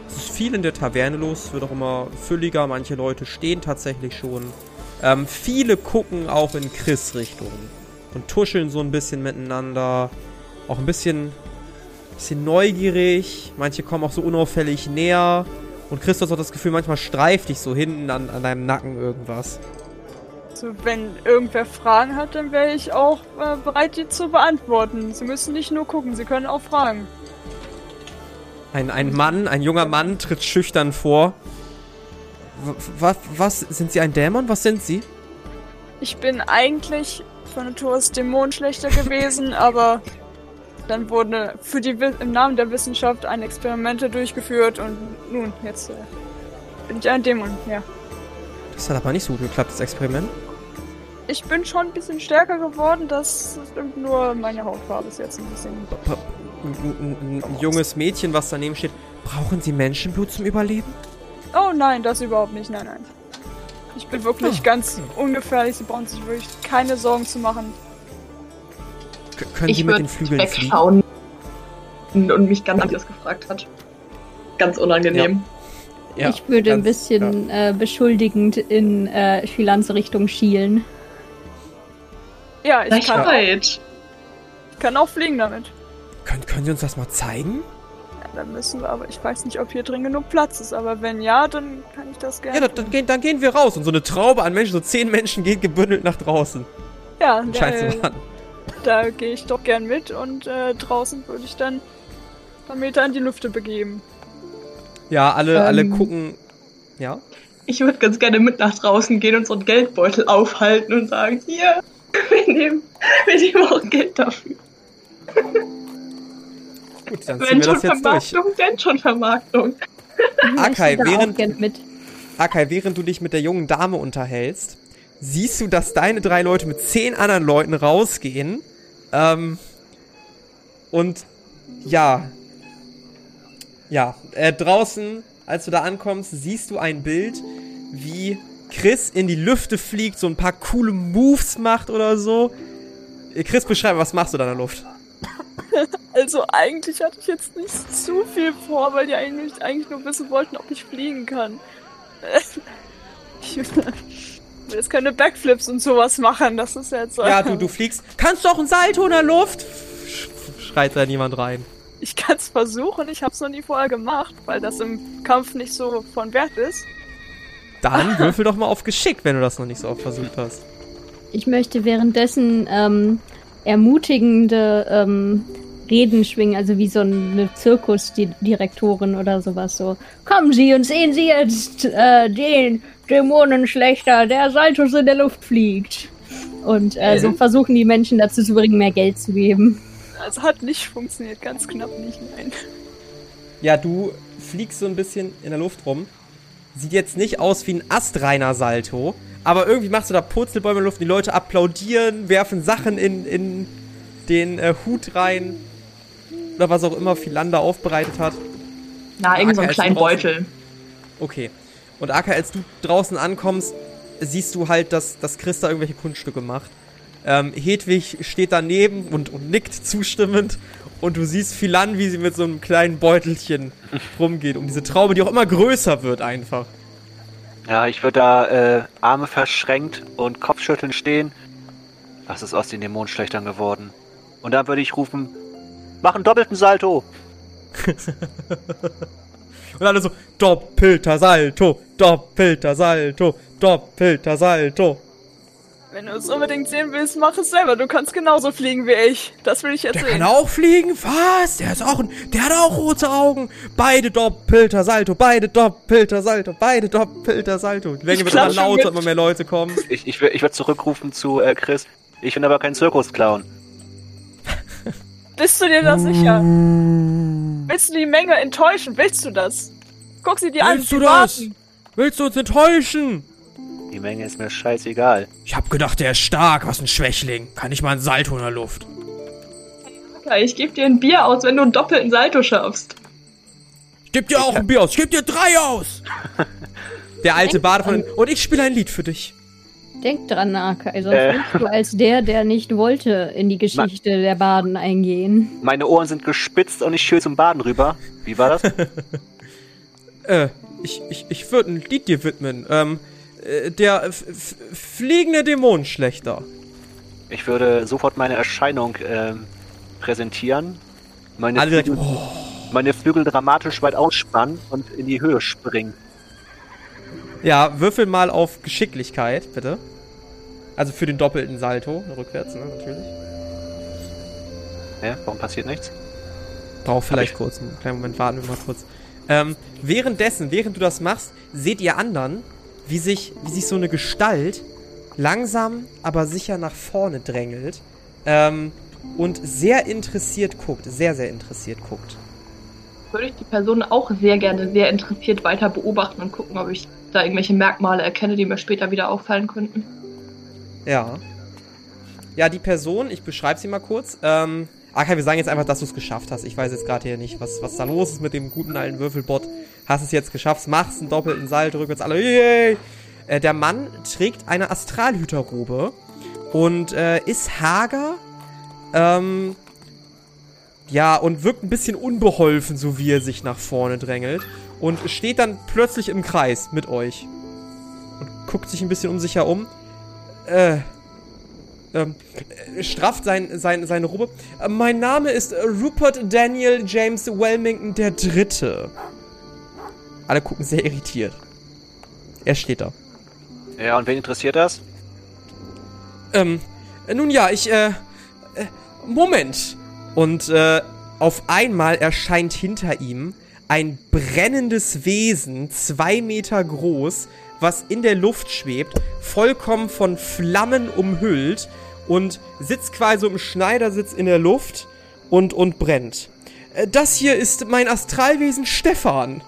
es ist viel in der Taverne los. Wird auch immer fülliger. Manche Leute stehen tatsächlich schon. Ähm, viele gucken auch in Chris Richtung. Und tuscheln so ein bisschen miteinander. Auch ein bisschen, bisschen neugierig. Manche kommen auch so unauffällig näher. Und Chris hat auch das Gefühl, manchmal streift dich so hinten an, an deinem Nacken irgendwas. Also wenn irgendwer Fragen hat, dann wäre ich auch äh, bereit, die zu beantworten. Sie müssen nicht nur gucken, Sie können auch fragen. Ein, ein Mann, ein junger Mann tritt schüchtern vor. Was, was, sind Sie ein Dämon? Was sind Sie? Ich bin eigentlich von Natur aus Dämonenschlechter gewesen, aber dann wurde für die im Namen der Wissenschaft ein Experimente durchgeführt und nun, jetzt äh, bin ich ein Dämon, ja. Das hat aber nicht so gut geklappt, das Experiment. Ich bin schon ein bisschen stärker geworden, das stimmt nur meine Hautfarbe ist jetzt ein bisschen. Ein, ein, ein junges Mädchen, was daneben steht. Brauchen Sie Menschenblut zum Überleben? Oh nein, das überhaupt nicht, nein, nein. Ich bin wirklich Oh, ganz ungefährlich, Sie brauchen sich wirklich keine Sorgen zu machen. K können Sie ich mit würde den Flügeln fliegen? wegschauen und mich ganz anders gefragt hat. Ganz unangenehm. Ja, ich würde ein ganz- bisschen äh, beschuldigend in äh, Shilans Richtung schielen. Ja, ich kann, Frechheit. ich kann auch fliegen damit. Ja. Können, können Sie uns das mal zeigen? Ja, dann müssen wir, aber ich weiß nicht, ob hier drin genug Platz ist, aber wenn ja, dann kann ich das gerne. Ja, dann, dann, gehen, dann gehen wir raus. Und so eine Traube an Menschen, so zehn Menschen geht gebündelt nach draußen. ja, Scheint äh, so an. da gehe ich doch gern mit und äh, draußen würde ich dann ein paar Meter in die Lüfte begeben. Ja, alle, alle Ähm. gucken. Ja. Ich würde ganz gerne mit nach draußen gehen und so einen Geldbeutel aufhalten und sagen, hier, wir nehmen, wir nehmen auch Geld dafür. Gut, dann ziehen Wenn wir schon das jetzt durch. Vermarktung, denn schon Vermarktung. Akai, während-. Akai, während du dich mit der jungen Dame unterhältst, siehst du, dass deine drei Leute mit zehn anderen Leuten rausgehen. Ähm, und ja. Ja, äh, draußen, als du da ankommst, siehst du ein Bild, wie Chris in die Lüfte fliegt, so ein paar coole Moves macht oder so. Äh, Chris, beschreib, was machst du da in der Luft? Also eigentlich hatte ich jetzt nicht zu viel vor, weil die eigentlich, eigentlich nur wissen wollten, ob ich fliegen kann. Ich will jetzt keine Backflips und sowas machen, das ist jetzt so. Ja, du, du fliegst. Kannst du auch ein Salto in der Luft? Sch- Schreit da niemand rein. Ich kann es versuchen, ich habe es noch nie vorher gemacht, weil das im Kampf nicht so von Wert ist. Dann würfel doch mal auf Geschick, wenn du das noch nicht so oft versucht hast. Ich möchte währenddessen ähm, ermutigende ähm, Reden schwingen, also wie so eine Zirkusdirektorin oder sowas so. Kommen Sie und sehen Sie jetzt äh, den Dämonenschlechter, der Saltos in der Luft fliegt. Und äh, so versuchen die Menschen dazu zu bringen, mehr Geld zu geben. Also hat nicht funktioniert, ganz knapp nicht, nein. Ja, du fliegst so ein bisschen in der Luft rum. Sieht jetzt nicht aus wie ein astreiner Salto, aber irgendwie machst du da Purzelbäume in der Luft, die Leute applaudieren, werfen Sachen in, in den äh, Hut rein oder was auch immer Philander aufbereitet hat. Na, irgend so einen kleinen Beutel. Okay. Und Aka, als du draußen ankommst, siehst du halt, dass, dass Chris da irgendwelche Kunststücke macht. Ähm, Hedwig steht daneben und, und nickt zustimmend. Und du siehst Philan, wie sie mit so einem kleinen Beutelchen rumgeht, um diese Traube, die auch immer größer wird einfach. Ja, ich würde da äh, Arme verschränkt und Kopfschütteln stehen. Was ist aus den Dämonenschlechtern geworden? Und dann würde ich rufen, mach einen doppelten Salto. Und alle so, doppelter Salto, doppelter Salto, doppelter Salto. Wenn du es unbedingt sehen willst, mach es selber. Du kannst genauso fliegen wie ich. Das will ich jetzt Der sehen. kann auch fliegen? Was? Der ist auch ein, der hat auch rote Augen. Beide doppelter Salto, beide doppelter Salto, beide doppelter Salto. Die Ich wird immer lauter, immer mehr Leute kommen. Ich, ich, ich würde zurückrufen zu äh, Chris. Ich bin aber kein Zirkusclown. Bist du dir da sicher? Willst du die Menge enttäuschen? Willst du das? Guck sie dir an. Willst du das? warten. Willst du uns enttäuschen? Die Menge ist mir scheißegal. Ich hab gedacht, der ist stark, was ein Schwächling. Kann ich mal ein Salto in der Luft. Ich gebe dir ein Bier aus, wenn du einen doppelten Salto schaffst. Ich geb dir auch ein Bier aus, ich geb dir drei aus. Der alte Bade von und ich spiele ein Lied für dich. Denk dran, Akai, sonst Äh. bist du als der, der nicht wollte, in die Geschichte der Baden eingehen. Meine Ohren sind gespitzt und ich schiel zum Baden rüber. Wie war das? Äh, ich, ich, ich würde ein Lied dir widmen. Ähm, äh, der f- f- fliegende Dämonenschlechter. Ich würde sofort meine Erscheinung ähm, präsentieren. Meine, Alle Flügel, oh, meine Flügel dramatisch weit ausspannen und in die Höhe springen. Ja, würfel mal auf Geschicklichkeit, bitte. Also für den doppelten Salto, rückwärts, ne, natürlich. Ja, warum passiert nichts? Braucht vielleicht ich- kurz, einen kleinen Moment, warten wir mal kurz. Ähm, währenddessen, während du das machst, seht ihr anderen, wie sich, wie sich so eine Gestalt langsam, aber sicher nach vorne drängelt ähm, und sehr interessiert guckt, sehr, sehr interessiert guckt. Würde ich die Person auch sehr gerne sehr interessiert weiter beobachten und gucken, ob ich da irgendwelche Merkmale erkenne, die mir später wieder auffallen könnten. Ja. Ja, die Person, ich beschreibe sie mal kurz. Ähm, okay, wir sagen jetzt einfach, dass du es geschafft hast. Ich weiß jetzt gerade hier nicht, was, was da los ist mit dem guten alten Würfelbot. Hast es jetzt geschafft, machst einen doppelten Salto, rückwärts alle. Yay! Äh, der Mann trägt eine Astralhüterrobe und äh, ist hager. Ähm, ja, und wirkt ein bisschen unbeholfen, so wie er sich nach vorne drängelt. Und steht dann plötzlich im Kreis mit euch. Und guckt sich ein bisschen unsicher um. Äh, ähm, äh, strafft sein, sein, seine Robe. Äh, mein Name ist Rupert Daniel James Welmington der Dritte. Alle gucken sehr irritiert. Er steht da. Ja, und wen interessiert das? Ähm, äh, nun ja, ich, äh Moment. Und, äh, auf einmal erscheint hinter ihm ein brennendes Wesen, zwei Meter groß, was in der Luft schwebt, vollkommen von Flammen umhüllt und sitzt quasi im Schneidersitz in der Luft und, und brennt. Äh, Das hier ist mein Astralwesen Stefan.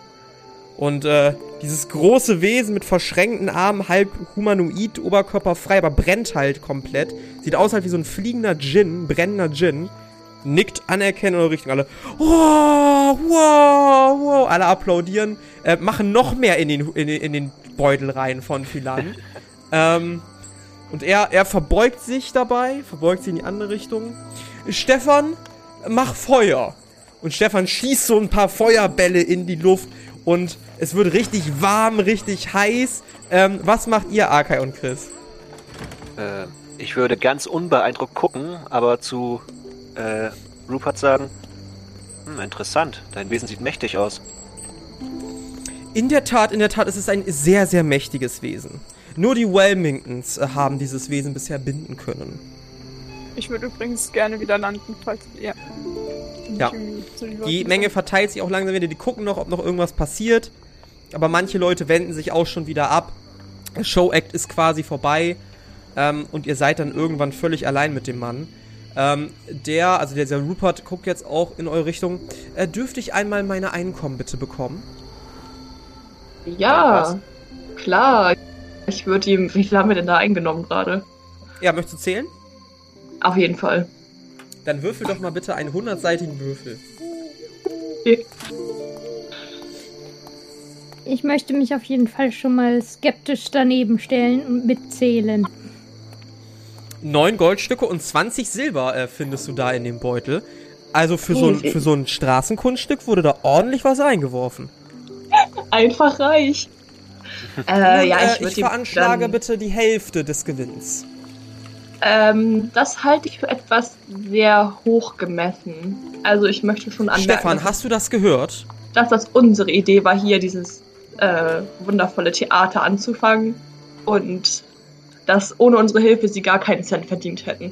Und äh, dieses große Wesen mit verschränkten Armen, halb humanoid, oberkörperfrei, aber brennt halt komplett. Sieht aus halt wie so ein fliegender Djinn, brennender Djinn. Nickt anerkennen in eure Richtung. Alle, wow, wow, wow. Alle applaudieren. Äh, machen noch mehr in den, in, den- in den Beutel rein von Philan. ähm, und er, er verbeugt sich dabei, verbeugt sich in die andere Richtung. Stefan, mach Feuer. Und Stefan schießt so ein paar Feuerbälle in die Luft und es wird richtig warm, richtig heiß. Ähm, was macht ihr, Akai und Chris? Äh, ich würde ganz unbeeindruckt gucken, aber zu äh, Rupert sagen, hm, interessant, dein Wesen sieht mächtig aus. In der Tat, in der Tat, es ist ein sehr, sehr mächtiges Wesen. Nur die Welmingtons äh, haben dieses Wesen bisher binden können. Ich würde übrigens gerne wieder landen, falls ja. Ja. Die Menge verteilt sich auch langsam wieder. Die gucken noch, ob noch irgendwas passiert. Aber manche Leute wenden sich auch schon wieder ab. Der Show-Act ist quasi vorbei. Ähm, und ihr seid dann irgendwann völlig allein mit dem Mann. Ähm, der, also der, der Rupert guckt jetzt auch in eure Richtung. Äh, dürfte ich einmal meine Einkommen bitte bekommen? Ja, klar. Ich würde ihm. Wie viel haben wir denn da eingenommen gerade? Ja, möchtest du zählen? Auf jeden Fall. Dann würfel doch mal bitte einen hundertseitigen Würfel. Okay. Ich möchte mich auf jeden Fall schon mal skeptisch daneben stellen und mitzählen. Neun Goldstücke und 20 Silber äh, findest du da in dem Beutel. Also für so, ein, für so ein Straßenkunststück wurde da ordentlich was reingeworfen. Einfach reich. Äh, ja, äh, ich würde ich veranschlage dann, bitte die Hälfte des Gewinns. ähm, Das halte ich für etwas sehr hoch gemessen. Also ich möchte schon anmerken, Stefan, dass, hast du das gehört? dass das unsere Idee war, hier dieses äh, wundervolle Theater anzufangen und dass ohne unsere Hilfe sie gar keinen Cent verdient hätten.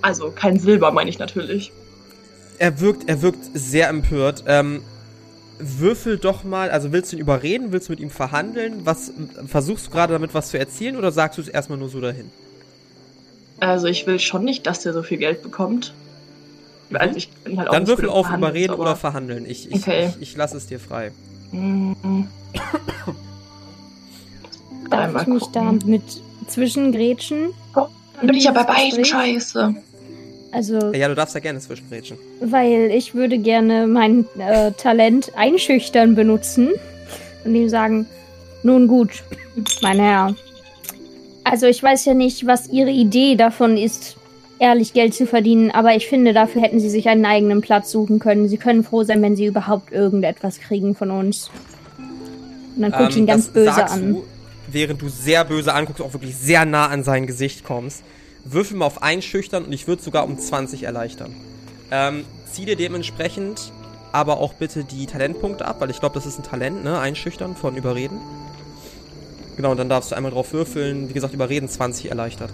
Also kein Silber, meine ich natürlich. Er wirkt, er wirkt sehr empört. Ähm, würfel doch mal, also willst du ihn überreden, willst du mit ihm verhandeln? Was versuchst du gerade damit was zu erzielen oder sagst du es erstmal nur so dahin? Also ich will schon nicht, dass der so viel Geld bekommt. Also ich bin halt auch Dann würfel auf überreden aber- oder verhandeln. Ich, ich, Okay. ich, ich lasse es dir frei. Mhm. Darf Einmal ich mich da mit zwischengrätschen? Dann bin ich ja bei beiden scheiße. Also, Ja, du darfst da gerne zwischenrätschen. weil ich würde gerne mein äh, Talent einschüchtern benutzen und ihm sagen, nun gut, mein Herr. Also ich weiß ja nicht, was Ihre Idee davon ist, ehrlich Geld zu verdienen, aber ich finde, dafür hätten Sie sich einen eigenen Platz suchen können. Sie können froh sein, wenn Sie überhaupt irgendetwas kriegen von uns. Und dann gucke ich ihn ganz Ähm, böse an. Du, während du sehr böse anguckst, auch wirklich sehr nah an sein Gesicht kommst. Würfel mal auf Einschüchtern und ich würde sogar um 20 erleichtern. Ähm, zieh dir dementsprechend aber auch bitte die Talentpunkte ab, weil ich glaube, das ist ein Talent, ne? Einschüchtern von Überreden. Genau, und dann darfst du einmal drauf würfeln. Wie gesagt, Überreden 20 erleichtert.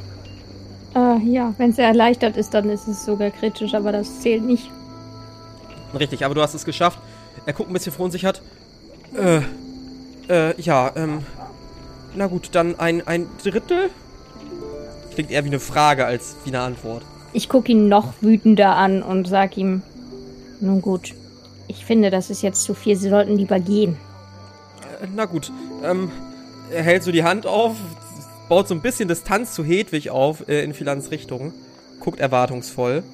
Ah, ja, wenn es erleichtert ist, dann ist es sogar kritisch, aber das zählt nicht. Richtig, aber du hast es geschafft. Er guckt ein bisschen verunsichert. Äh, äh, ja, ähm. Na gut, dann ein, ein Drittel? Klingt eher wie eine Frage als wie eine Antwort. Ich gucke ihn noch wütender an und sag ihm, nun gut, ich finde, das ist jetzt zu viel, Sie sollten lieber gehen. Äh, Na gut, ähm, er hält so die Hand auf, baut so ein bisschen Distanz zu Hedwig auf, äh, in Philans Richtung. Guckt erwartungsvoll.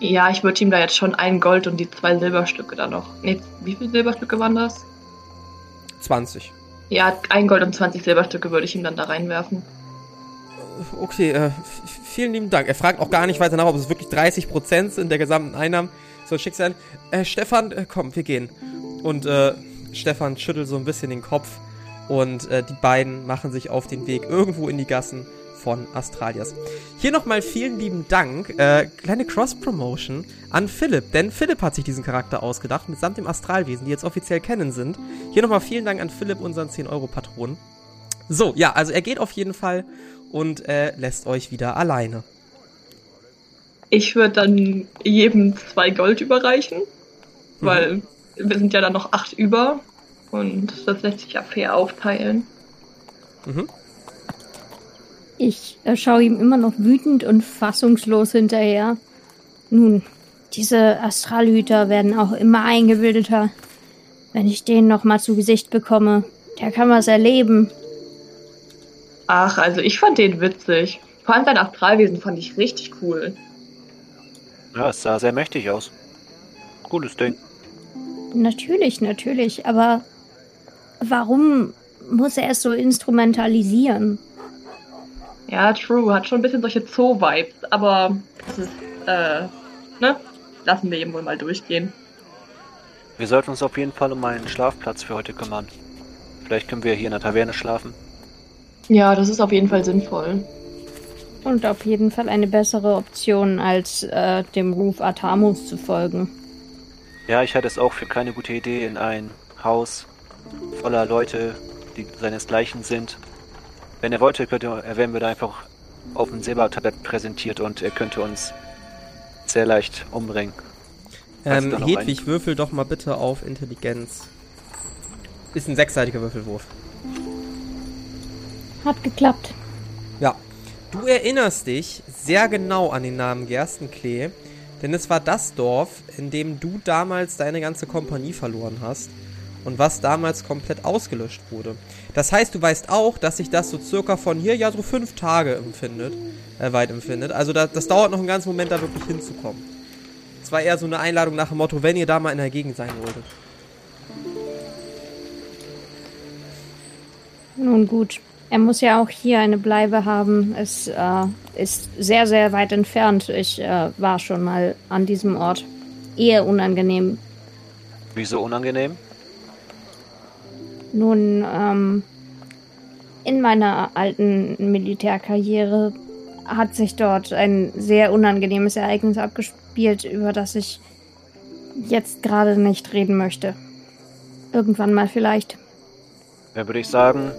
Ja, ich würde ihm da jetzt schon ein Gold und die zwei Silberstücke da noch. Nee, wie viele Silberstücke waren das? 20. Ja, ein Gold und 20 Silberstücke würde ich ihm dann da reinwerfen. Okay, äh, vielen lieben Dank. Er fragt auch gar nicht weiter nach, ob es wirklich 30% sind der gesamten Einnahmen. So schick sein. Äh, Stefan, äh, komm, wir gehen. Und äh, Stefan schüttelt so ein bisschen den Kopf und äh, die beiden machen sich auf den Weg irgendwo in die Gassen von Astralias. Hier nochmal vielen lieben Dank, äh, kleine Cross-Promotion an Philipp, denn Philipp hat sich diesen Charakter ausgedacht, mitsamt dem Astralwesen, die jetzt offiziell kennen sind. Hier nochmal vielen Dank an Philipp, unseren 10-Euro-Patron. So, ja, also er geht auf jeden Fall und äh, lässt euch wieder alleine. Ich würde dann jedem zwei Gold überreichen, weil wir sind ja dann noch acht über und das lässt sich ja fair aufteilen. Mhm. Ich äh, schaue ihm immer noch wütend und fassungslos hinterher. Nun, diese Astralhüter werden auch immer eingebildeter. Wenn ich den noch mal zu Gesicht bekomme, der kann was erleben. Ach, also ich fand den witzig. Vor allem sein Astralwesen fand ich richtig cool. Ja, es sah sehr mächtig aus. Gutes Ding. Natürlich, natürlich, aber warum muss er es so instrumentalisieren? Ja, true, hat schon ein bisschen solche Zoo-Vibes, aber das ist, äh, ne? Lassen wir ihm wohl mal durchgehen. Wir sollten uns auf jeden Fall um einen Schlafplatz für heute kümmern. Vielleicht können wir hier in der Taverne schlafen. Ja, das ist auf jeden Fall sinnvoll. Und auf jeden Fall eine bessere Option, als äh, dem Ruf Atamus zu folgen. Ja, ich halte es auch für keine gute Idee, in ein Haus voller Leute, die seinesgleichen sind. Wenn er wollte, könnte er, wären wir da einfach auf dem Silbertablett präsentiert und er könnte uns sehr leicht umbringen. Ähm, Hedwig, würfel doch mal bitte auf Intelligenz. Ist ein sechsseitiger Würfelwurf. Hat geklappt. Ja. Du erinnerst dich sehr genau an den Namen Gerstenklee, denn es war das Dorf, in dem du damals deine ganze Kompanie verloren hast und was damals komplett ausgelöscht wurde. Das heißt, du weißt auch, dass sich das so circa von hier ja so fünf Tage empfindet, äh, weit empfindet. Also da, das dauert noch einen ganzen Moment, da wirklich hinzukommen. Es war eher so eine Einladung nach dem Motto, wenn ihr da mal in der Gegend sein wolltet. Nun gut. Er muss ja auch hier eine Bleibe haben. Es äh, ist sehr, sehr weit entfernt. Ich äh, war schon mal an diesem Ort. Eher unangenehm. Wieso unangenehm? Nun, ähm, in meiner alten Militärkarriere hat sich dort ein sehr unangenehmes Ereignis abgespielt, über das ich jetzt gerade nicht reden möchte. Irgendwann mal vielleicht. Dann würde ich sagen,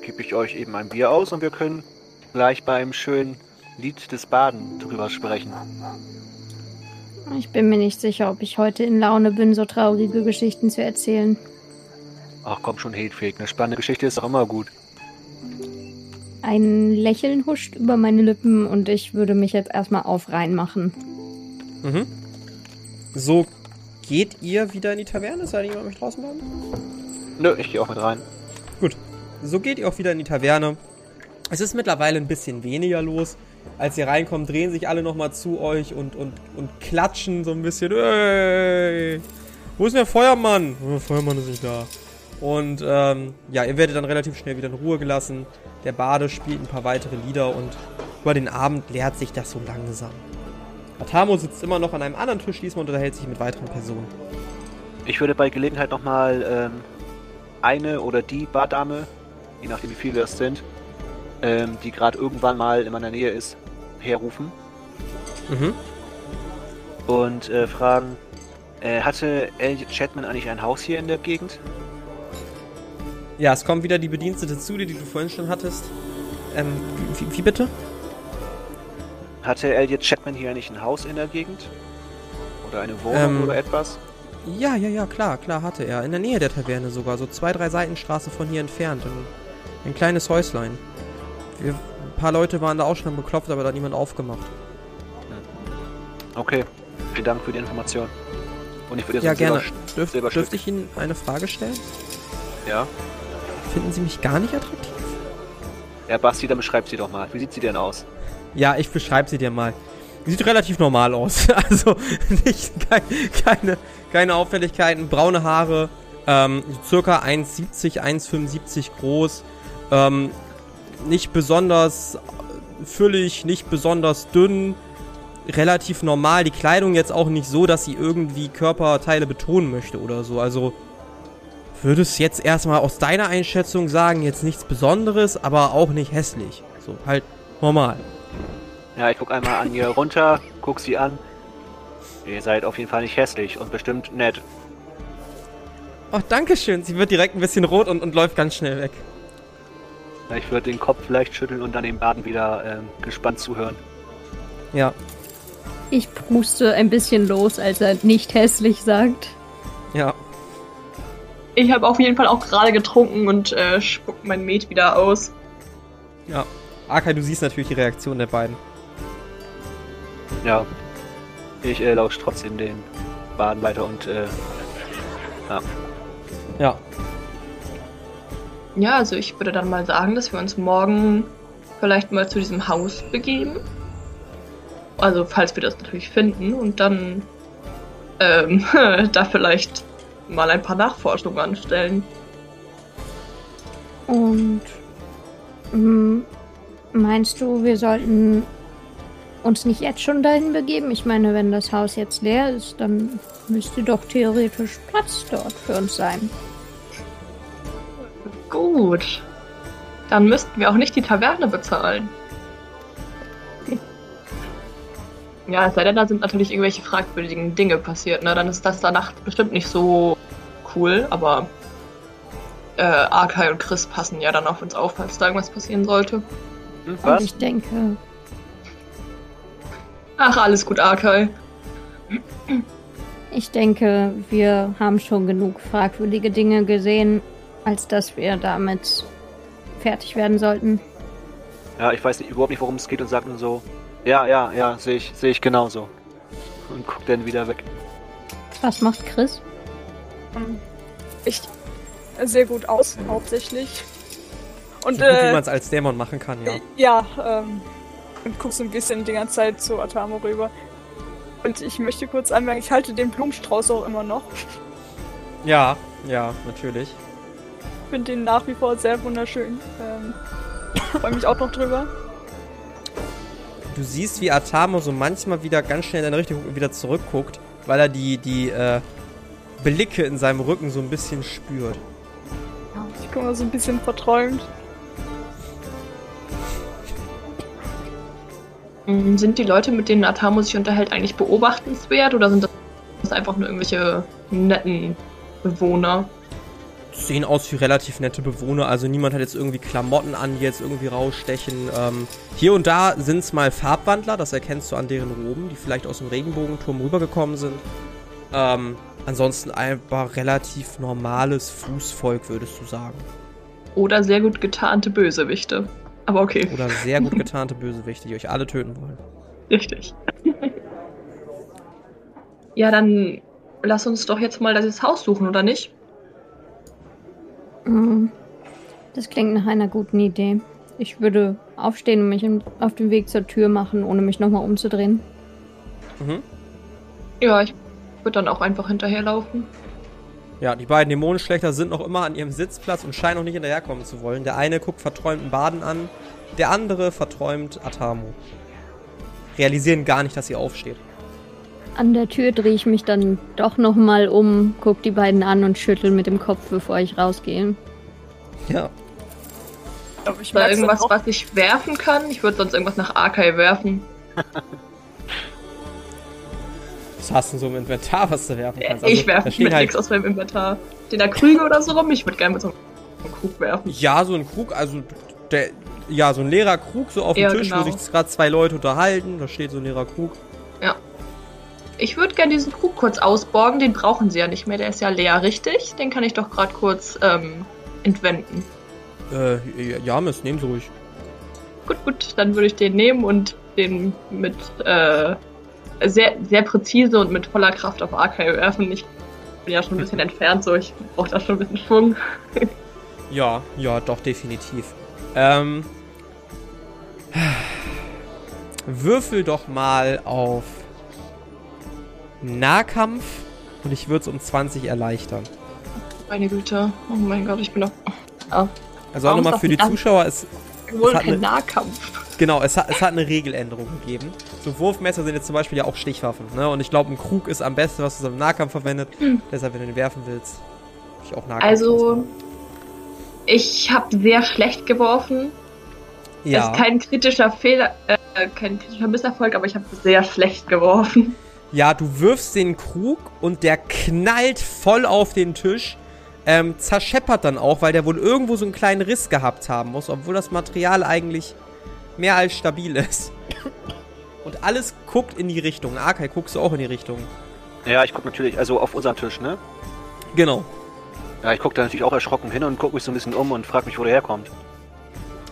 gebe ich euch eben ein Bier aus und wir können gleich beim schönen Lied des Baden drüber sprechen. Ich bin mir nicht sicher, ob ich heute in Laune bin, so traurige Geschichten zu erzählen. Ach komm schon, Hedwig, eine spannende Geschichte ist doch immer gut. Ein Lächeln huscht über meine Lippen und ich würde mich jetzt erstmal aufrein machen. Mhm. So geht ihr wieder in die Taverne? Soll jemand mich draußen bleiben? Nö, ich gehe auch mit rein. Gut. So geht ihr auch wieder in die Taverne. Es ist mittlerweile ein bisschen weniger los. Als ihr reinkommt, drehen sich alle nochmal zu euch und, und, und klatschen so ein bisschen. Hey, wo ist denn der Feuermann? Oh, der Feuermann ist nicht da. Und ähm, ja, ihr werdet dann relativ schnell wieder in Ruhe gelassen. Der Bade spielt ein paar weitere Lieder und über den Abend leert sich das so langsam. Atamo sitzt immer noch an einem anderen Tisch diesmal und unterhält sich mit weiteren Personen. Ich würde bei Gelegenheit nochmal ähm, eine oder die Bardame, je nachdem wie viele es sind, ähm, die gerade irgendwann mal in meiner Nähe ist, herrufen Mhm. und äh, fragen, äh, hatte Elliot Chatman eigentlich ein Haus hier in der Gegend? Ja, es kommt wieder die Bedienstete zu dir, die du vorhin schon hattest. Ähm, wie, wie bitte? Hatte Elliot Chatman hier eigentlich ein Haus in der Gegend? Oder eine Wohnung Ähm, oder etwas? Ja, ja, ja, klar, klar hatte er. In der Nähe der Taverne sogar, so zwei, drei Seitenstraße von hier entfernt. Ein, ein kleines Häuslein. Wir, ein paar Leute waren da auch schon beklopft, aber da hat niemand aufgemacht. Okay, vielen Dank für die Information. Und ich würde jetzt Ja, gerne. Silberst- Dürf, dürfte ich Ihnen eine Frage stellen? Ja. Finden Sie mich gar nicht attraktiv? Ja, Basti, dann beschreib sie doch mal. Wie sieht sie denn aus? Ja, ich beschreibe sie dir mal. Sieht relativ normal aus. Also nicht kein, keine, keine Auffälligkeiten. Braune Haare, ähm, circa 1,70, 1,75 groß. Ähm, nicht besonders füllig, nicht besonders dünn. Relativ normal. Die Kleidung jetzt auch nicht so, dass sie irgendwie Körperteile betonen möchte oder so. Also würdest jetzt erstmal aus deiner Einschätzung sagen, jetzt nichts Besonderes, aber auch nicht hässlich. So, halt normal. Ja, ich guck einmal an ihr runter, guck sie an. Ihr seid auf jeden Fall nicht hässlich und bestimmt nett. Ach, danke schön. Sie wird direkt ein bisschen rot und, und läuft ganz schnell weg. Ja, Ich würde den Kopf vielleicht schütteln und dann dem Baden wieder ähm, gespannt zuhören. Ja, Ich pruste ein bisschen los, als er nicht hässlich sagt. ja. Ich habe auf jeden Fall auch gerade getrunken und äh, spuck mein Met wieder aus. Ja. Akai, du siehst natürlich die Reaktion der beiden. Ja. Ich äh, lausche trotzdem den Baden weiter und äh, Ja. Ja, also ich würde dann mal sagen, dass wir uns morgen vielleicht mal zu diesem Haus begeben. Also falls wir das natürlich finden und dann ähm, da vielleicht mal ein paar Nachforschungen anstellen. Und mm, meinst du, wir sollten uns nicht jetzt schon dahin begeben? Ich meine, wenn das Haus jetzt leer ist, dann müsste doch theoretisch Platz dort für uns sein. Gut. Dann müssten wir auch nicht die Taverne bezahlen. Ja, es sei denn, da sind natürlich irgendwelche fragwürdigen Dinge passiert, ne? Dann ist das danach bestimmt nicht so cool, aber äh, Arkai und Chris passen ja dann auf uns auf, falls da irgendwas passieren sollte. hm, Und was? ich denke, Ach, alles gut, Arkai. ich denke, wir haben schon genug fragwürdige Dinge gesehen, als dass wir damit fertig werden sollten. Ja, ich weiß nicht, überhaupt nicht, worum es geht und sagt nur so. Ja, ja, ja, sehe ich, sehe ich genauso. Und guckt dann wieder weg. Was macht Chris? Ich sehr gut aus, hauptsächlich. Und So gut, wie äh, man es als Dämon machen kann, ja. ja, ähm, und guck so ein bisschen die ganze Zeit zu Atamo rüber. Und ich möchte kurz anmerken, ich halte den Blumenstrauß auch immer noch. Ja, ja, natürlich. finde den nach wie vor sehr wunderschön. Ähm, Freue mich auch noch drüber. Du siehst, wie Atamo so manchmal wieder ganz schnell in deine Richtung wieder zurückguckt, weil er die, die äh, Blicke in seinem Rücken so ein bisschen spürt. Ich gucke mal so ein bisschen verträumt. Mm, Sind die Leute, mit denen Atamo sich unterhält, eigentlich beobachtenswert oder sind das einfach nur irgendwelche netten Bewohner? Sehen aus wie relativ nette Bewohner, also niemand hat jetzt irgendwie Klamotten an, die jetzt irgendwie rausstechen. Ähm, hier und da sind es mal Farbwandler, das erkennst du an deren Roben, die vielleicht aus dem Regenbogenturm rübergekommen sind. Ähm, ansonsten einfach relativ normales Fußvolk, würdest du sagen. Oder sehr gut getarnte Bösewichte. Aber okay, Oder sehr gut getarnte Bösewichte, die euch alle töten wollen. richtig. ja, dann lass uns doch jetzt mal das Haus suchen, oder nicht? Hm. Das klingt nach einer guten Idee. Ich würde aufstehen und mich auf den Weg zur Tür machen, ohne mich nochmal umzudrehen. Mhm. Ja, ich würde dann auch einfach hinterherlaufen. Ja, die beiden Dämonenschlechter sind noch immer an ihrem Sitzplatz und scheinen noch nicht hinterherkommen zu wollen. Der eine guckt verträumten Baden an, der andere verträumt Atamo. Realisieren gar nicht, dass sie aufsteht. An der Tür drehe ich mich dann doch nochmal um, guck die beiden an und schüttel mit dem Kopf, bevor ich rausgehe. Ja. Aber ich dann irgendwas, was ich werfen kann? Ich würde sonst irgendwas nach Arkai werfen. Was hast du denn so im Inventar, was du werfen kannst? ich da werfe mit halt, nichts aus meinem Inventar. Den da Krüge oder so rum? Ich würde gerne mit so einem Krug werfen. Ja, so ein Krug, also der, ja, so ein leerer Krug so auf dem Ja, Tisch, wo genau. sich gerade zwei Leute unterhalten. Da steht so ein leerer Krug. Ich würde gerne diesen Krug kurz ausborgen. Den brauchen sie ja nicht mehr. Der ist ja leer, richtig? Den kann ich doch gerade kurz ähm, entwenden. Äh, ja, Miss, nehmen Sie ruhig. Gut, gut. Dann würde ich den nehmen und den mit äh, sehr, sehr präzise und mit voller Kraft auf Arkai werfen. Ich bin ja schon ein bisschen entfernt, so ich brauche da schon ein bisschen Schwung. Ja, ja, doch, definitiv. Ähm. Würfel doch mal auf Nahkampf und ich würde es um 20 erleichtern. Meine Güte. Oh mein Gott, ich bin doch. Ah, Also auch nochmal für die das Zuschauer, es, wohl kein eine- Nahkampf. genau, es hat, es hat eine Regeländerung gegeben. So Wurfmesser sind jetzt zum Beispiel ja auch Stichwaffen, ne? Und ich glaube, ein Krug ist am besten, was du im Nahkampf verwendet. Hm. Deshalb, wenn du den werfen willst, hab ich auch Nahkampf. Also, ausgewählt. ich habe sehr schlecht geworfen. ja. Ist kein kritischer Fehler, äh, kein kritischer Misserfolg, aber ich habe sehr schlecht geworfen. Ja, du wirfst den Krug und der knallt voll auf den Tisch. Ähm, zerscheppert dann auch, weil der wohl irgendwo so einen kleinen Riss gehabt haben muss, obwohl das Material eigentlich mehr als stabil ist. Und alles guckt in die Richtung. Arkai, guckst du auch in die Richtung? Ja, ich gucke natürlich, also auf unseren Tisch, ne? Genau. Ja, ich gucke da natürlich auch erschrocken hin und gucke mich so ein bisschen um und frage mich, wo der herkommt.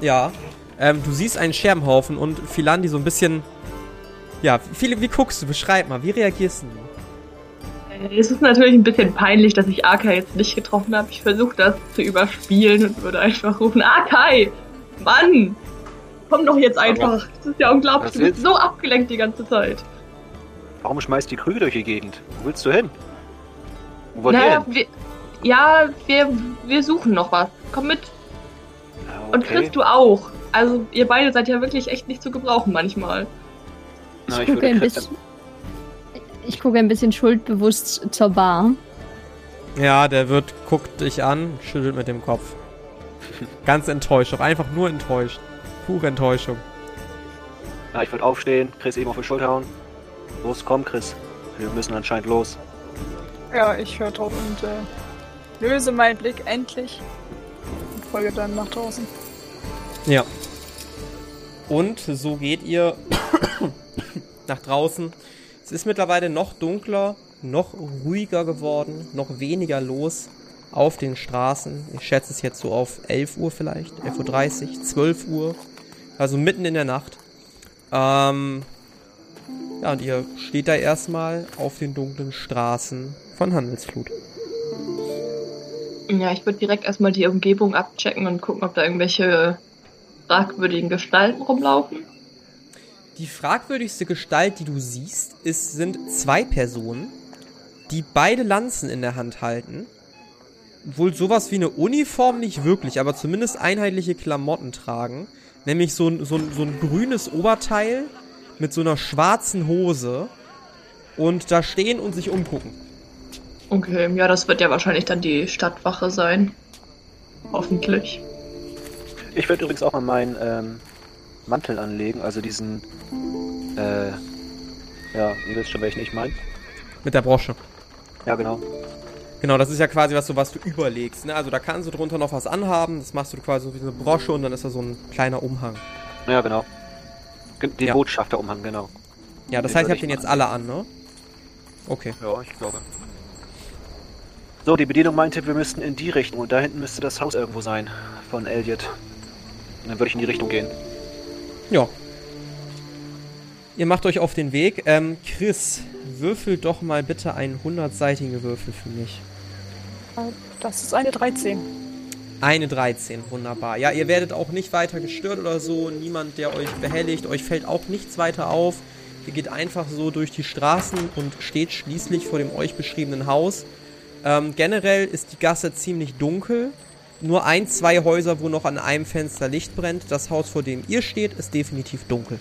Ja. Ähm, du siehst einen Scherbenhaufen und Philandi so ein bisschen. Ja, wie, wie guckst du? Beschreib mal, wie reagierst du? Äh, Es ist natürlich ein bisschen peinlich, dass ich Arkai jetzt nicht getroffen habe. Ich versuche das zu überspielen und würde einfach rufen, Arkai! Mann! Komm doch jetzt einfach! Das ist ja unglaublich, du bist so abgelenkt die ganze Zeit. Warum schmeißt die Krüge durch die Gegend? Wo willst du hin? Wo wollt ihr Naja, hin? wir, ja, wir, wir suchen noch was. Komm mit. Und okay. Chris, du auch. Also, ihr beide seid ja wirklich echt nicht zu gebrauchen manchmal. Na, Ich ich gucke bisschen. Ich gucke ein bisschen schuldbewusst zur Bar. Ja, der wird, guckt dich an, schüttelt mit dem Kopf. Ganz enttäuscht, auch einfach nur enttäuscht. Pure Enttäuschung. Ja, ich würde aufstehen, Chris eben auf die Schulter hauen. Los, komm, Chris. Wir müssen anscheinend los. Ja, ich höre drauf und äh, löse meinen Blick endlich und folge dann nach draußen. Ja. Und so geht ihr nach draußen. Es ist mittlerweile noch dunkler, noch ruhiger geworden, noch weniger los auf den Straßen. Ich schätze es jetzt so auf 11 Uhr vielleicht, 11.30 Uhr, 12 Uhr. Also mitten in der Nacht. Ähm, ja, und ihr steht da erstmal auf den dunklen Straßen von Handelsflut. Ja, ich würde direkt erstmal die Umgebung abchecken und gucken, ob da irgendwelche fragwürdigen Gestalten rumlaufen. Die fragwürdigste Gestalt, die du siehst, ist, sind zwei Personen, die beide Lanzen in der Hand halten. wohl sowas wie eine Uniform nicht wirklich, aber zumindest einheitliche Klamotten tragen. Nämlich so ein, so ein, so ein grünes Oberteil mit so einer schwarzen Hose und da stehen und sich umgucken. Okay, ja, das wird ja wahrscheinlich dann die Stadtwache sein. Hoffentlich. Ich werde übrigens auch mal meinen ähm, Mantel anlegen, also diesen. Äh, ja, ihr wisst schon, welchen ich meine. Mit der Brosche. Ja, genau. Genau, das ist ja quasi was, so, was du überlegst. Ne? Also da kannst du drunter noch was anhaben, das machst du quasi so wie eine Brosche und dann ist da so ein kleiner Umhang. Ja, genau. Ge- Den Ja. Botschafterumhang, genau. Ja, das Den heißt, ihr habt den jetzt alle an, ne? Okay. Ja, ich glaube. So, die Bedienung meinte, wir müssten in die Richtung und da hinten müsste das Haus irgendwo sein von Elliot. Und dann würde ich in die Richtung gehen. Ja. Ihr macht euch auf den Weg. Ähm, Chris, würfel doch mal bitte einen 100-seitigen Würfel für mich. Das ist eine 13. Eine 13, wunderbar. Ja, ihr werdet auch nicht weiter gestört oder so. Niemand, der euch behelligt. Euch fällt auch nichts weiter auf. Ihr geht einfach so durch die Straßen und steht schließlich vor dem euch beschriebenen Haus. Ähm, generell ist die Gasse ziemlich dunkel. Nur ein, zwei Häuser, wo noch an einem Fenster Licht brennt. Das Haus, vor dem ihr steht, ist definitiv dunkel.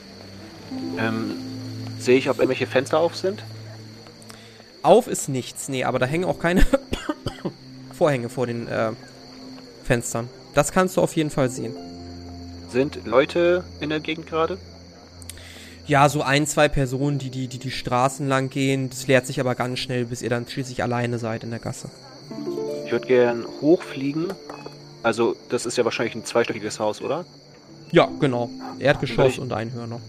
Ähm, sehe ich, ob irgendwelche Fenster auf sind? Auf ist nichts, nee, aber da hängen auch keine Vorhänge vor den äh, Fenstern. Das kannst du auf jeden Fall sehen. Sind Leute in der Gegend gerade? Ja, so ein, zwei Personen, die die, die die Straßen lang gehen. Das leert sich aber ganz schnell, bis ihr dann schließlich alleine seid in der Gasse. Ich würde gern hochfliegen. Also, das ist ja wahrscheinlich ein zweistöckiges Haus, oder? Ja, genau. Erdgeschoss Ich- und Einhörner.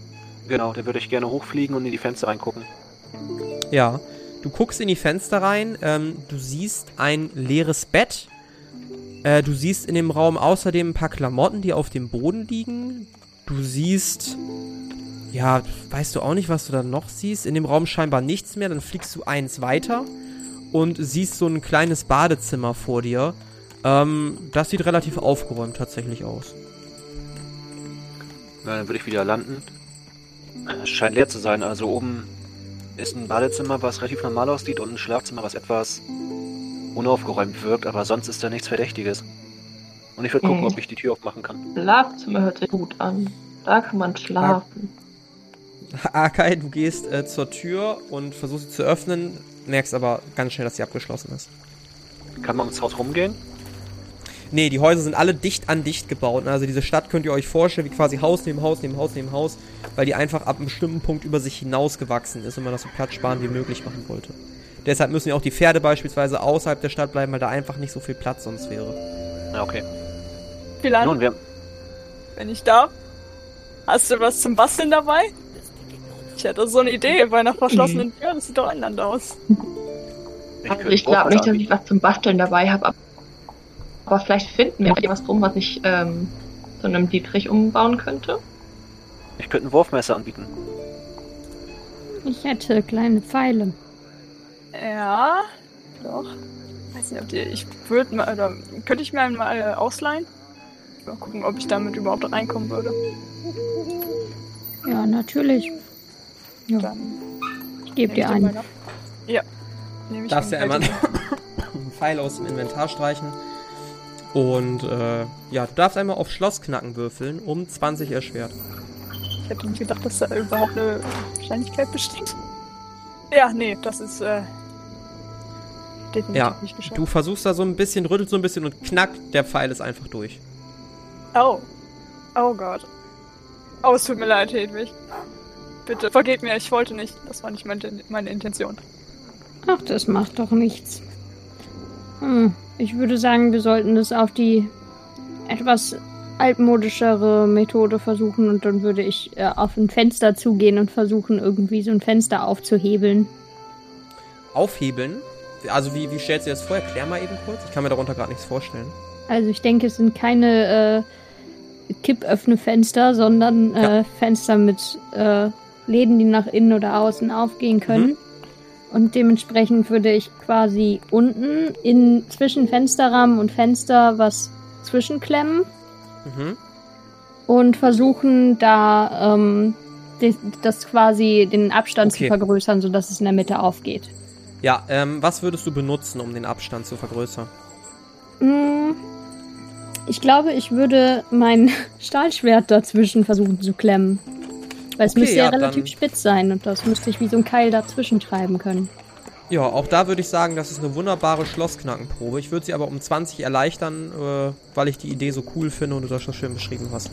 Genau, da würde ich gerne hochfliegen und in die Fenster reingucken. Ja. Du guckst in die Fenster rein, ähm, du siehst ein leeres Bett. Äh, du siehst in dem Raum außerdem ein paar Klamotten, die auf dem Boden liegen. Du siehst. Ja, weißt du auch nicht, was du da noch siehst? In dem Raum scheinbar nichts mehr. Dann fliegst du eins weiter und siehst so ein kleines Badezimmer vor dir. Ähm, das sieht relativ aufgeräumt tatsächlich aus. Na, dann würde ich wieder landen. Es scheint leer zu sein. Also oben ist ein Badezimmer, was relativ normal aussieht und ein Schlafzimmer, was etwas unaufgeräumt wirkt, aber sonst ist da nichts Verdächtiges. Und ich würde gucken, Mhm. ob ich die Tür aufmachen kann. Schlafzimmer hört sich gut an. Da kann man schlafen. Akai, du gehst äh, zur Tür und versuchst sie zu öffnen, merkst aber ganz schnell, dass sie abgeschlossen ist. Kann man ums Haus rumgehen? Nee, die Häuser sind alle dicht an dicht gebaut. Also diese Stadt könnt ihr euch vorstellen, wie quasi Haus neben Haus neben Haus neben Haus, weil die einfach ab einem bestimmten Punkt über sich hinausgewachsen ist und man das so platzsparend wie möglich machen wollte. Deshalb müssen ja auch die Pferde beispielsweise außerhalb der Stadt bleiben, weil da einfach nicht so viel Platz sonst wäre. Ja, okay. Philan, Nun, wir, wenn ich darf, hast du was zum Basteln dabei? Ich hätte so eine Idee bei einer verschlossenen Tür, das sieht doch einander aus. ich Also ich glaube nicht, dass ich was zum Basteln dabei habe. Aber- vielleicht finden wir was drum, was ich ähm, zu einem Dietrich umbauen könnte. Ich könnte ein Wurfmesser anbieten. Ich hätte kleine Pfeile. Ja, doch. Weiß nicht, ob die. Ich würde mal. Oder könnte ich mir einen mal äh, ausleihen? Mal gucken, ob ich damit überhaupt reinkommen würde. Ja, natürlich. Ja, Dann ich gebe dir einen. Ja. Darfst du den einmal halt einen Pfeil aus dem Inventar streichen. Und äh, ja, du darfst einmal auf Schlossknacken würfeln, um 20 erschwert. Ich hätte nicht gedacht, dass da überhaupt eine Wahrscheinlichkeit besteht. Ja, nee, das ist äh, definitiv Ja, nicht geschafft. Du versuchst da so ein bisschen, rüttelst so ein bisschen und knack, der Pfeil ist einfach durch. Oh. Oh Gott. Oh, es tut mir leid, Hedwig. Bitte, vergebt mir, ich wollte nicht. Das war nicht meine, meine Intention. Ach, das macht doch nichts. Hm, ich würde sagen, wir sollten das auf die etwas altmodischere Methode versuchen und dann würde ich äh, auf ein Fenster zugehen und versuchen, irgendwie so ein Fenster aufzuhebeln. Aufhebeln. Also wie, wie stellst du dir das vor? Erklär mal eben kurz. Ich kann mir darunter gerade nichts vorstellen. Also ich denke, es sind keine äh, Kippöffne-Fenster, sondern äh, Ja. Fenster mit äh, Läden, die nach innen oder außen aufgehen können. Mhm. Und dementsprechend würde ich quasi unten in zwischen Fensterrahmen und Fenster was zwischenklemmen Mhm. und versuchen da ähm, das quasi den Abstand Okay. zu vergrößern, sodass es in der Mitte aufgeht. Ja, ähm, was würdest du benutzen, um den Abstand zu vergrößern? Mm, Ich glaube, ich würde mein Stahlschwert dazwischen versuchen zu klemmen. Weil es Okay, müsste ja, ja, relativ spitz sein und das müsste ich wie so ein Keil dazwischen treiben können. Ja, auch da würde ich sagen, das ist eine wunderbare Schlossknackenprobe. Ich würde sie aber um 20 erleichtern, äh, weil ich die Idee so cool finde und du das schon schön beschrieben hast.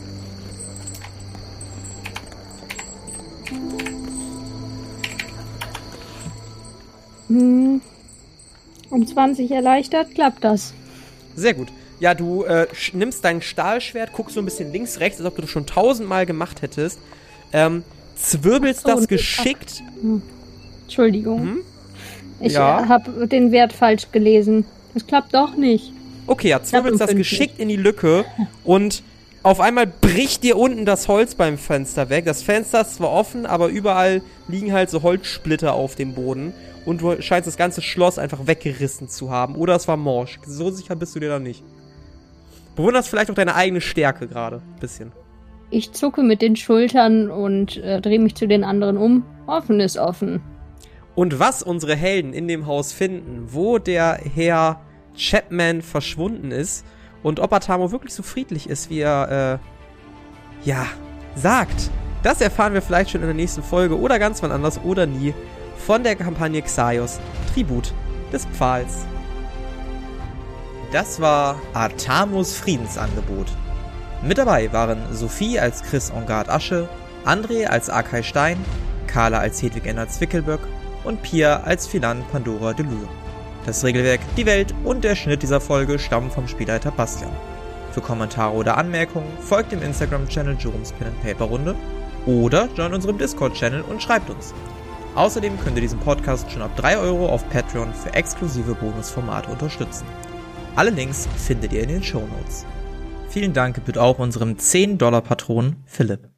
Hm. Um 20 erleichtert, klappt das. Sehr gut. Ja, du äh, nimmst dein Stahlschwert, guckst so ein bisschen links, rechts, als ob du das schon tausendmal gemacht hättest. Ähm, zwirbelst Ach so, das geschickt. Entschuldigung. Hm? Ich Ja. äh, habe den Wert falsch gelesen. Es klappt doch nicht. Okay, ja, zwirbelst das 55. geschickt in die Lücke und auf einmal bricht dir unten das Holz beim Fenster weg. Das Fenster ist zwar offen, aber überall liegen halt so Holzsplitter auf dem Boden. Und du scheinst das ganze Schloss einfach weggerissen zu haben. Oder es war morsch. So sicher bist du dir da nicht. Bewunderst vielleicht auch deine eigene Stärke gerade. Bisschen. Ich zucke mit den Schultern und äh, drehe mich zu den anderen um. Offen ist offen. Und was unsere Helden in dem Haus finden, wo der Herr Chapman verschwunden ist und ob Atamo wirklich so friedlich ist, wie er, äh, ja, sagt, das erfahren wir vielleicht schon in der nächsten Folge oder ganz wann anders oder nie von der Kampagne Xaios, Tribut des Pfahls. Das war Atamos Friedensangebot. Mit dabei waren Sophie als Chris Engard Asche, André als Arkay Stein, Carla als Hedwig Enner Zwickelböck und Pia als Philan Pandora Delure. Das Regelwerk, die Welt und der Schnitt dieser Folge stammen vom Spielleiter Bastian. Für Kommentare oder Anmerkungen folgt dem Instagram-Channel Jerome's Pen and Paper Runde oder join unserem Discord-Channel und schreibt uns. Außerdem könnt ihr diesen Podcast schon ab 3 Euro auf Patreon für exklusive Bonusformate unterstützen. Alle Links findet ihr in den Shownotes. Vielen Dank gebührt auch unserem 10-Dollar-Patron Philipp.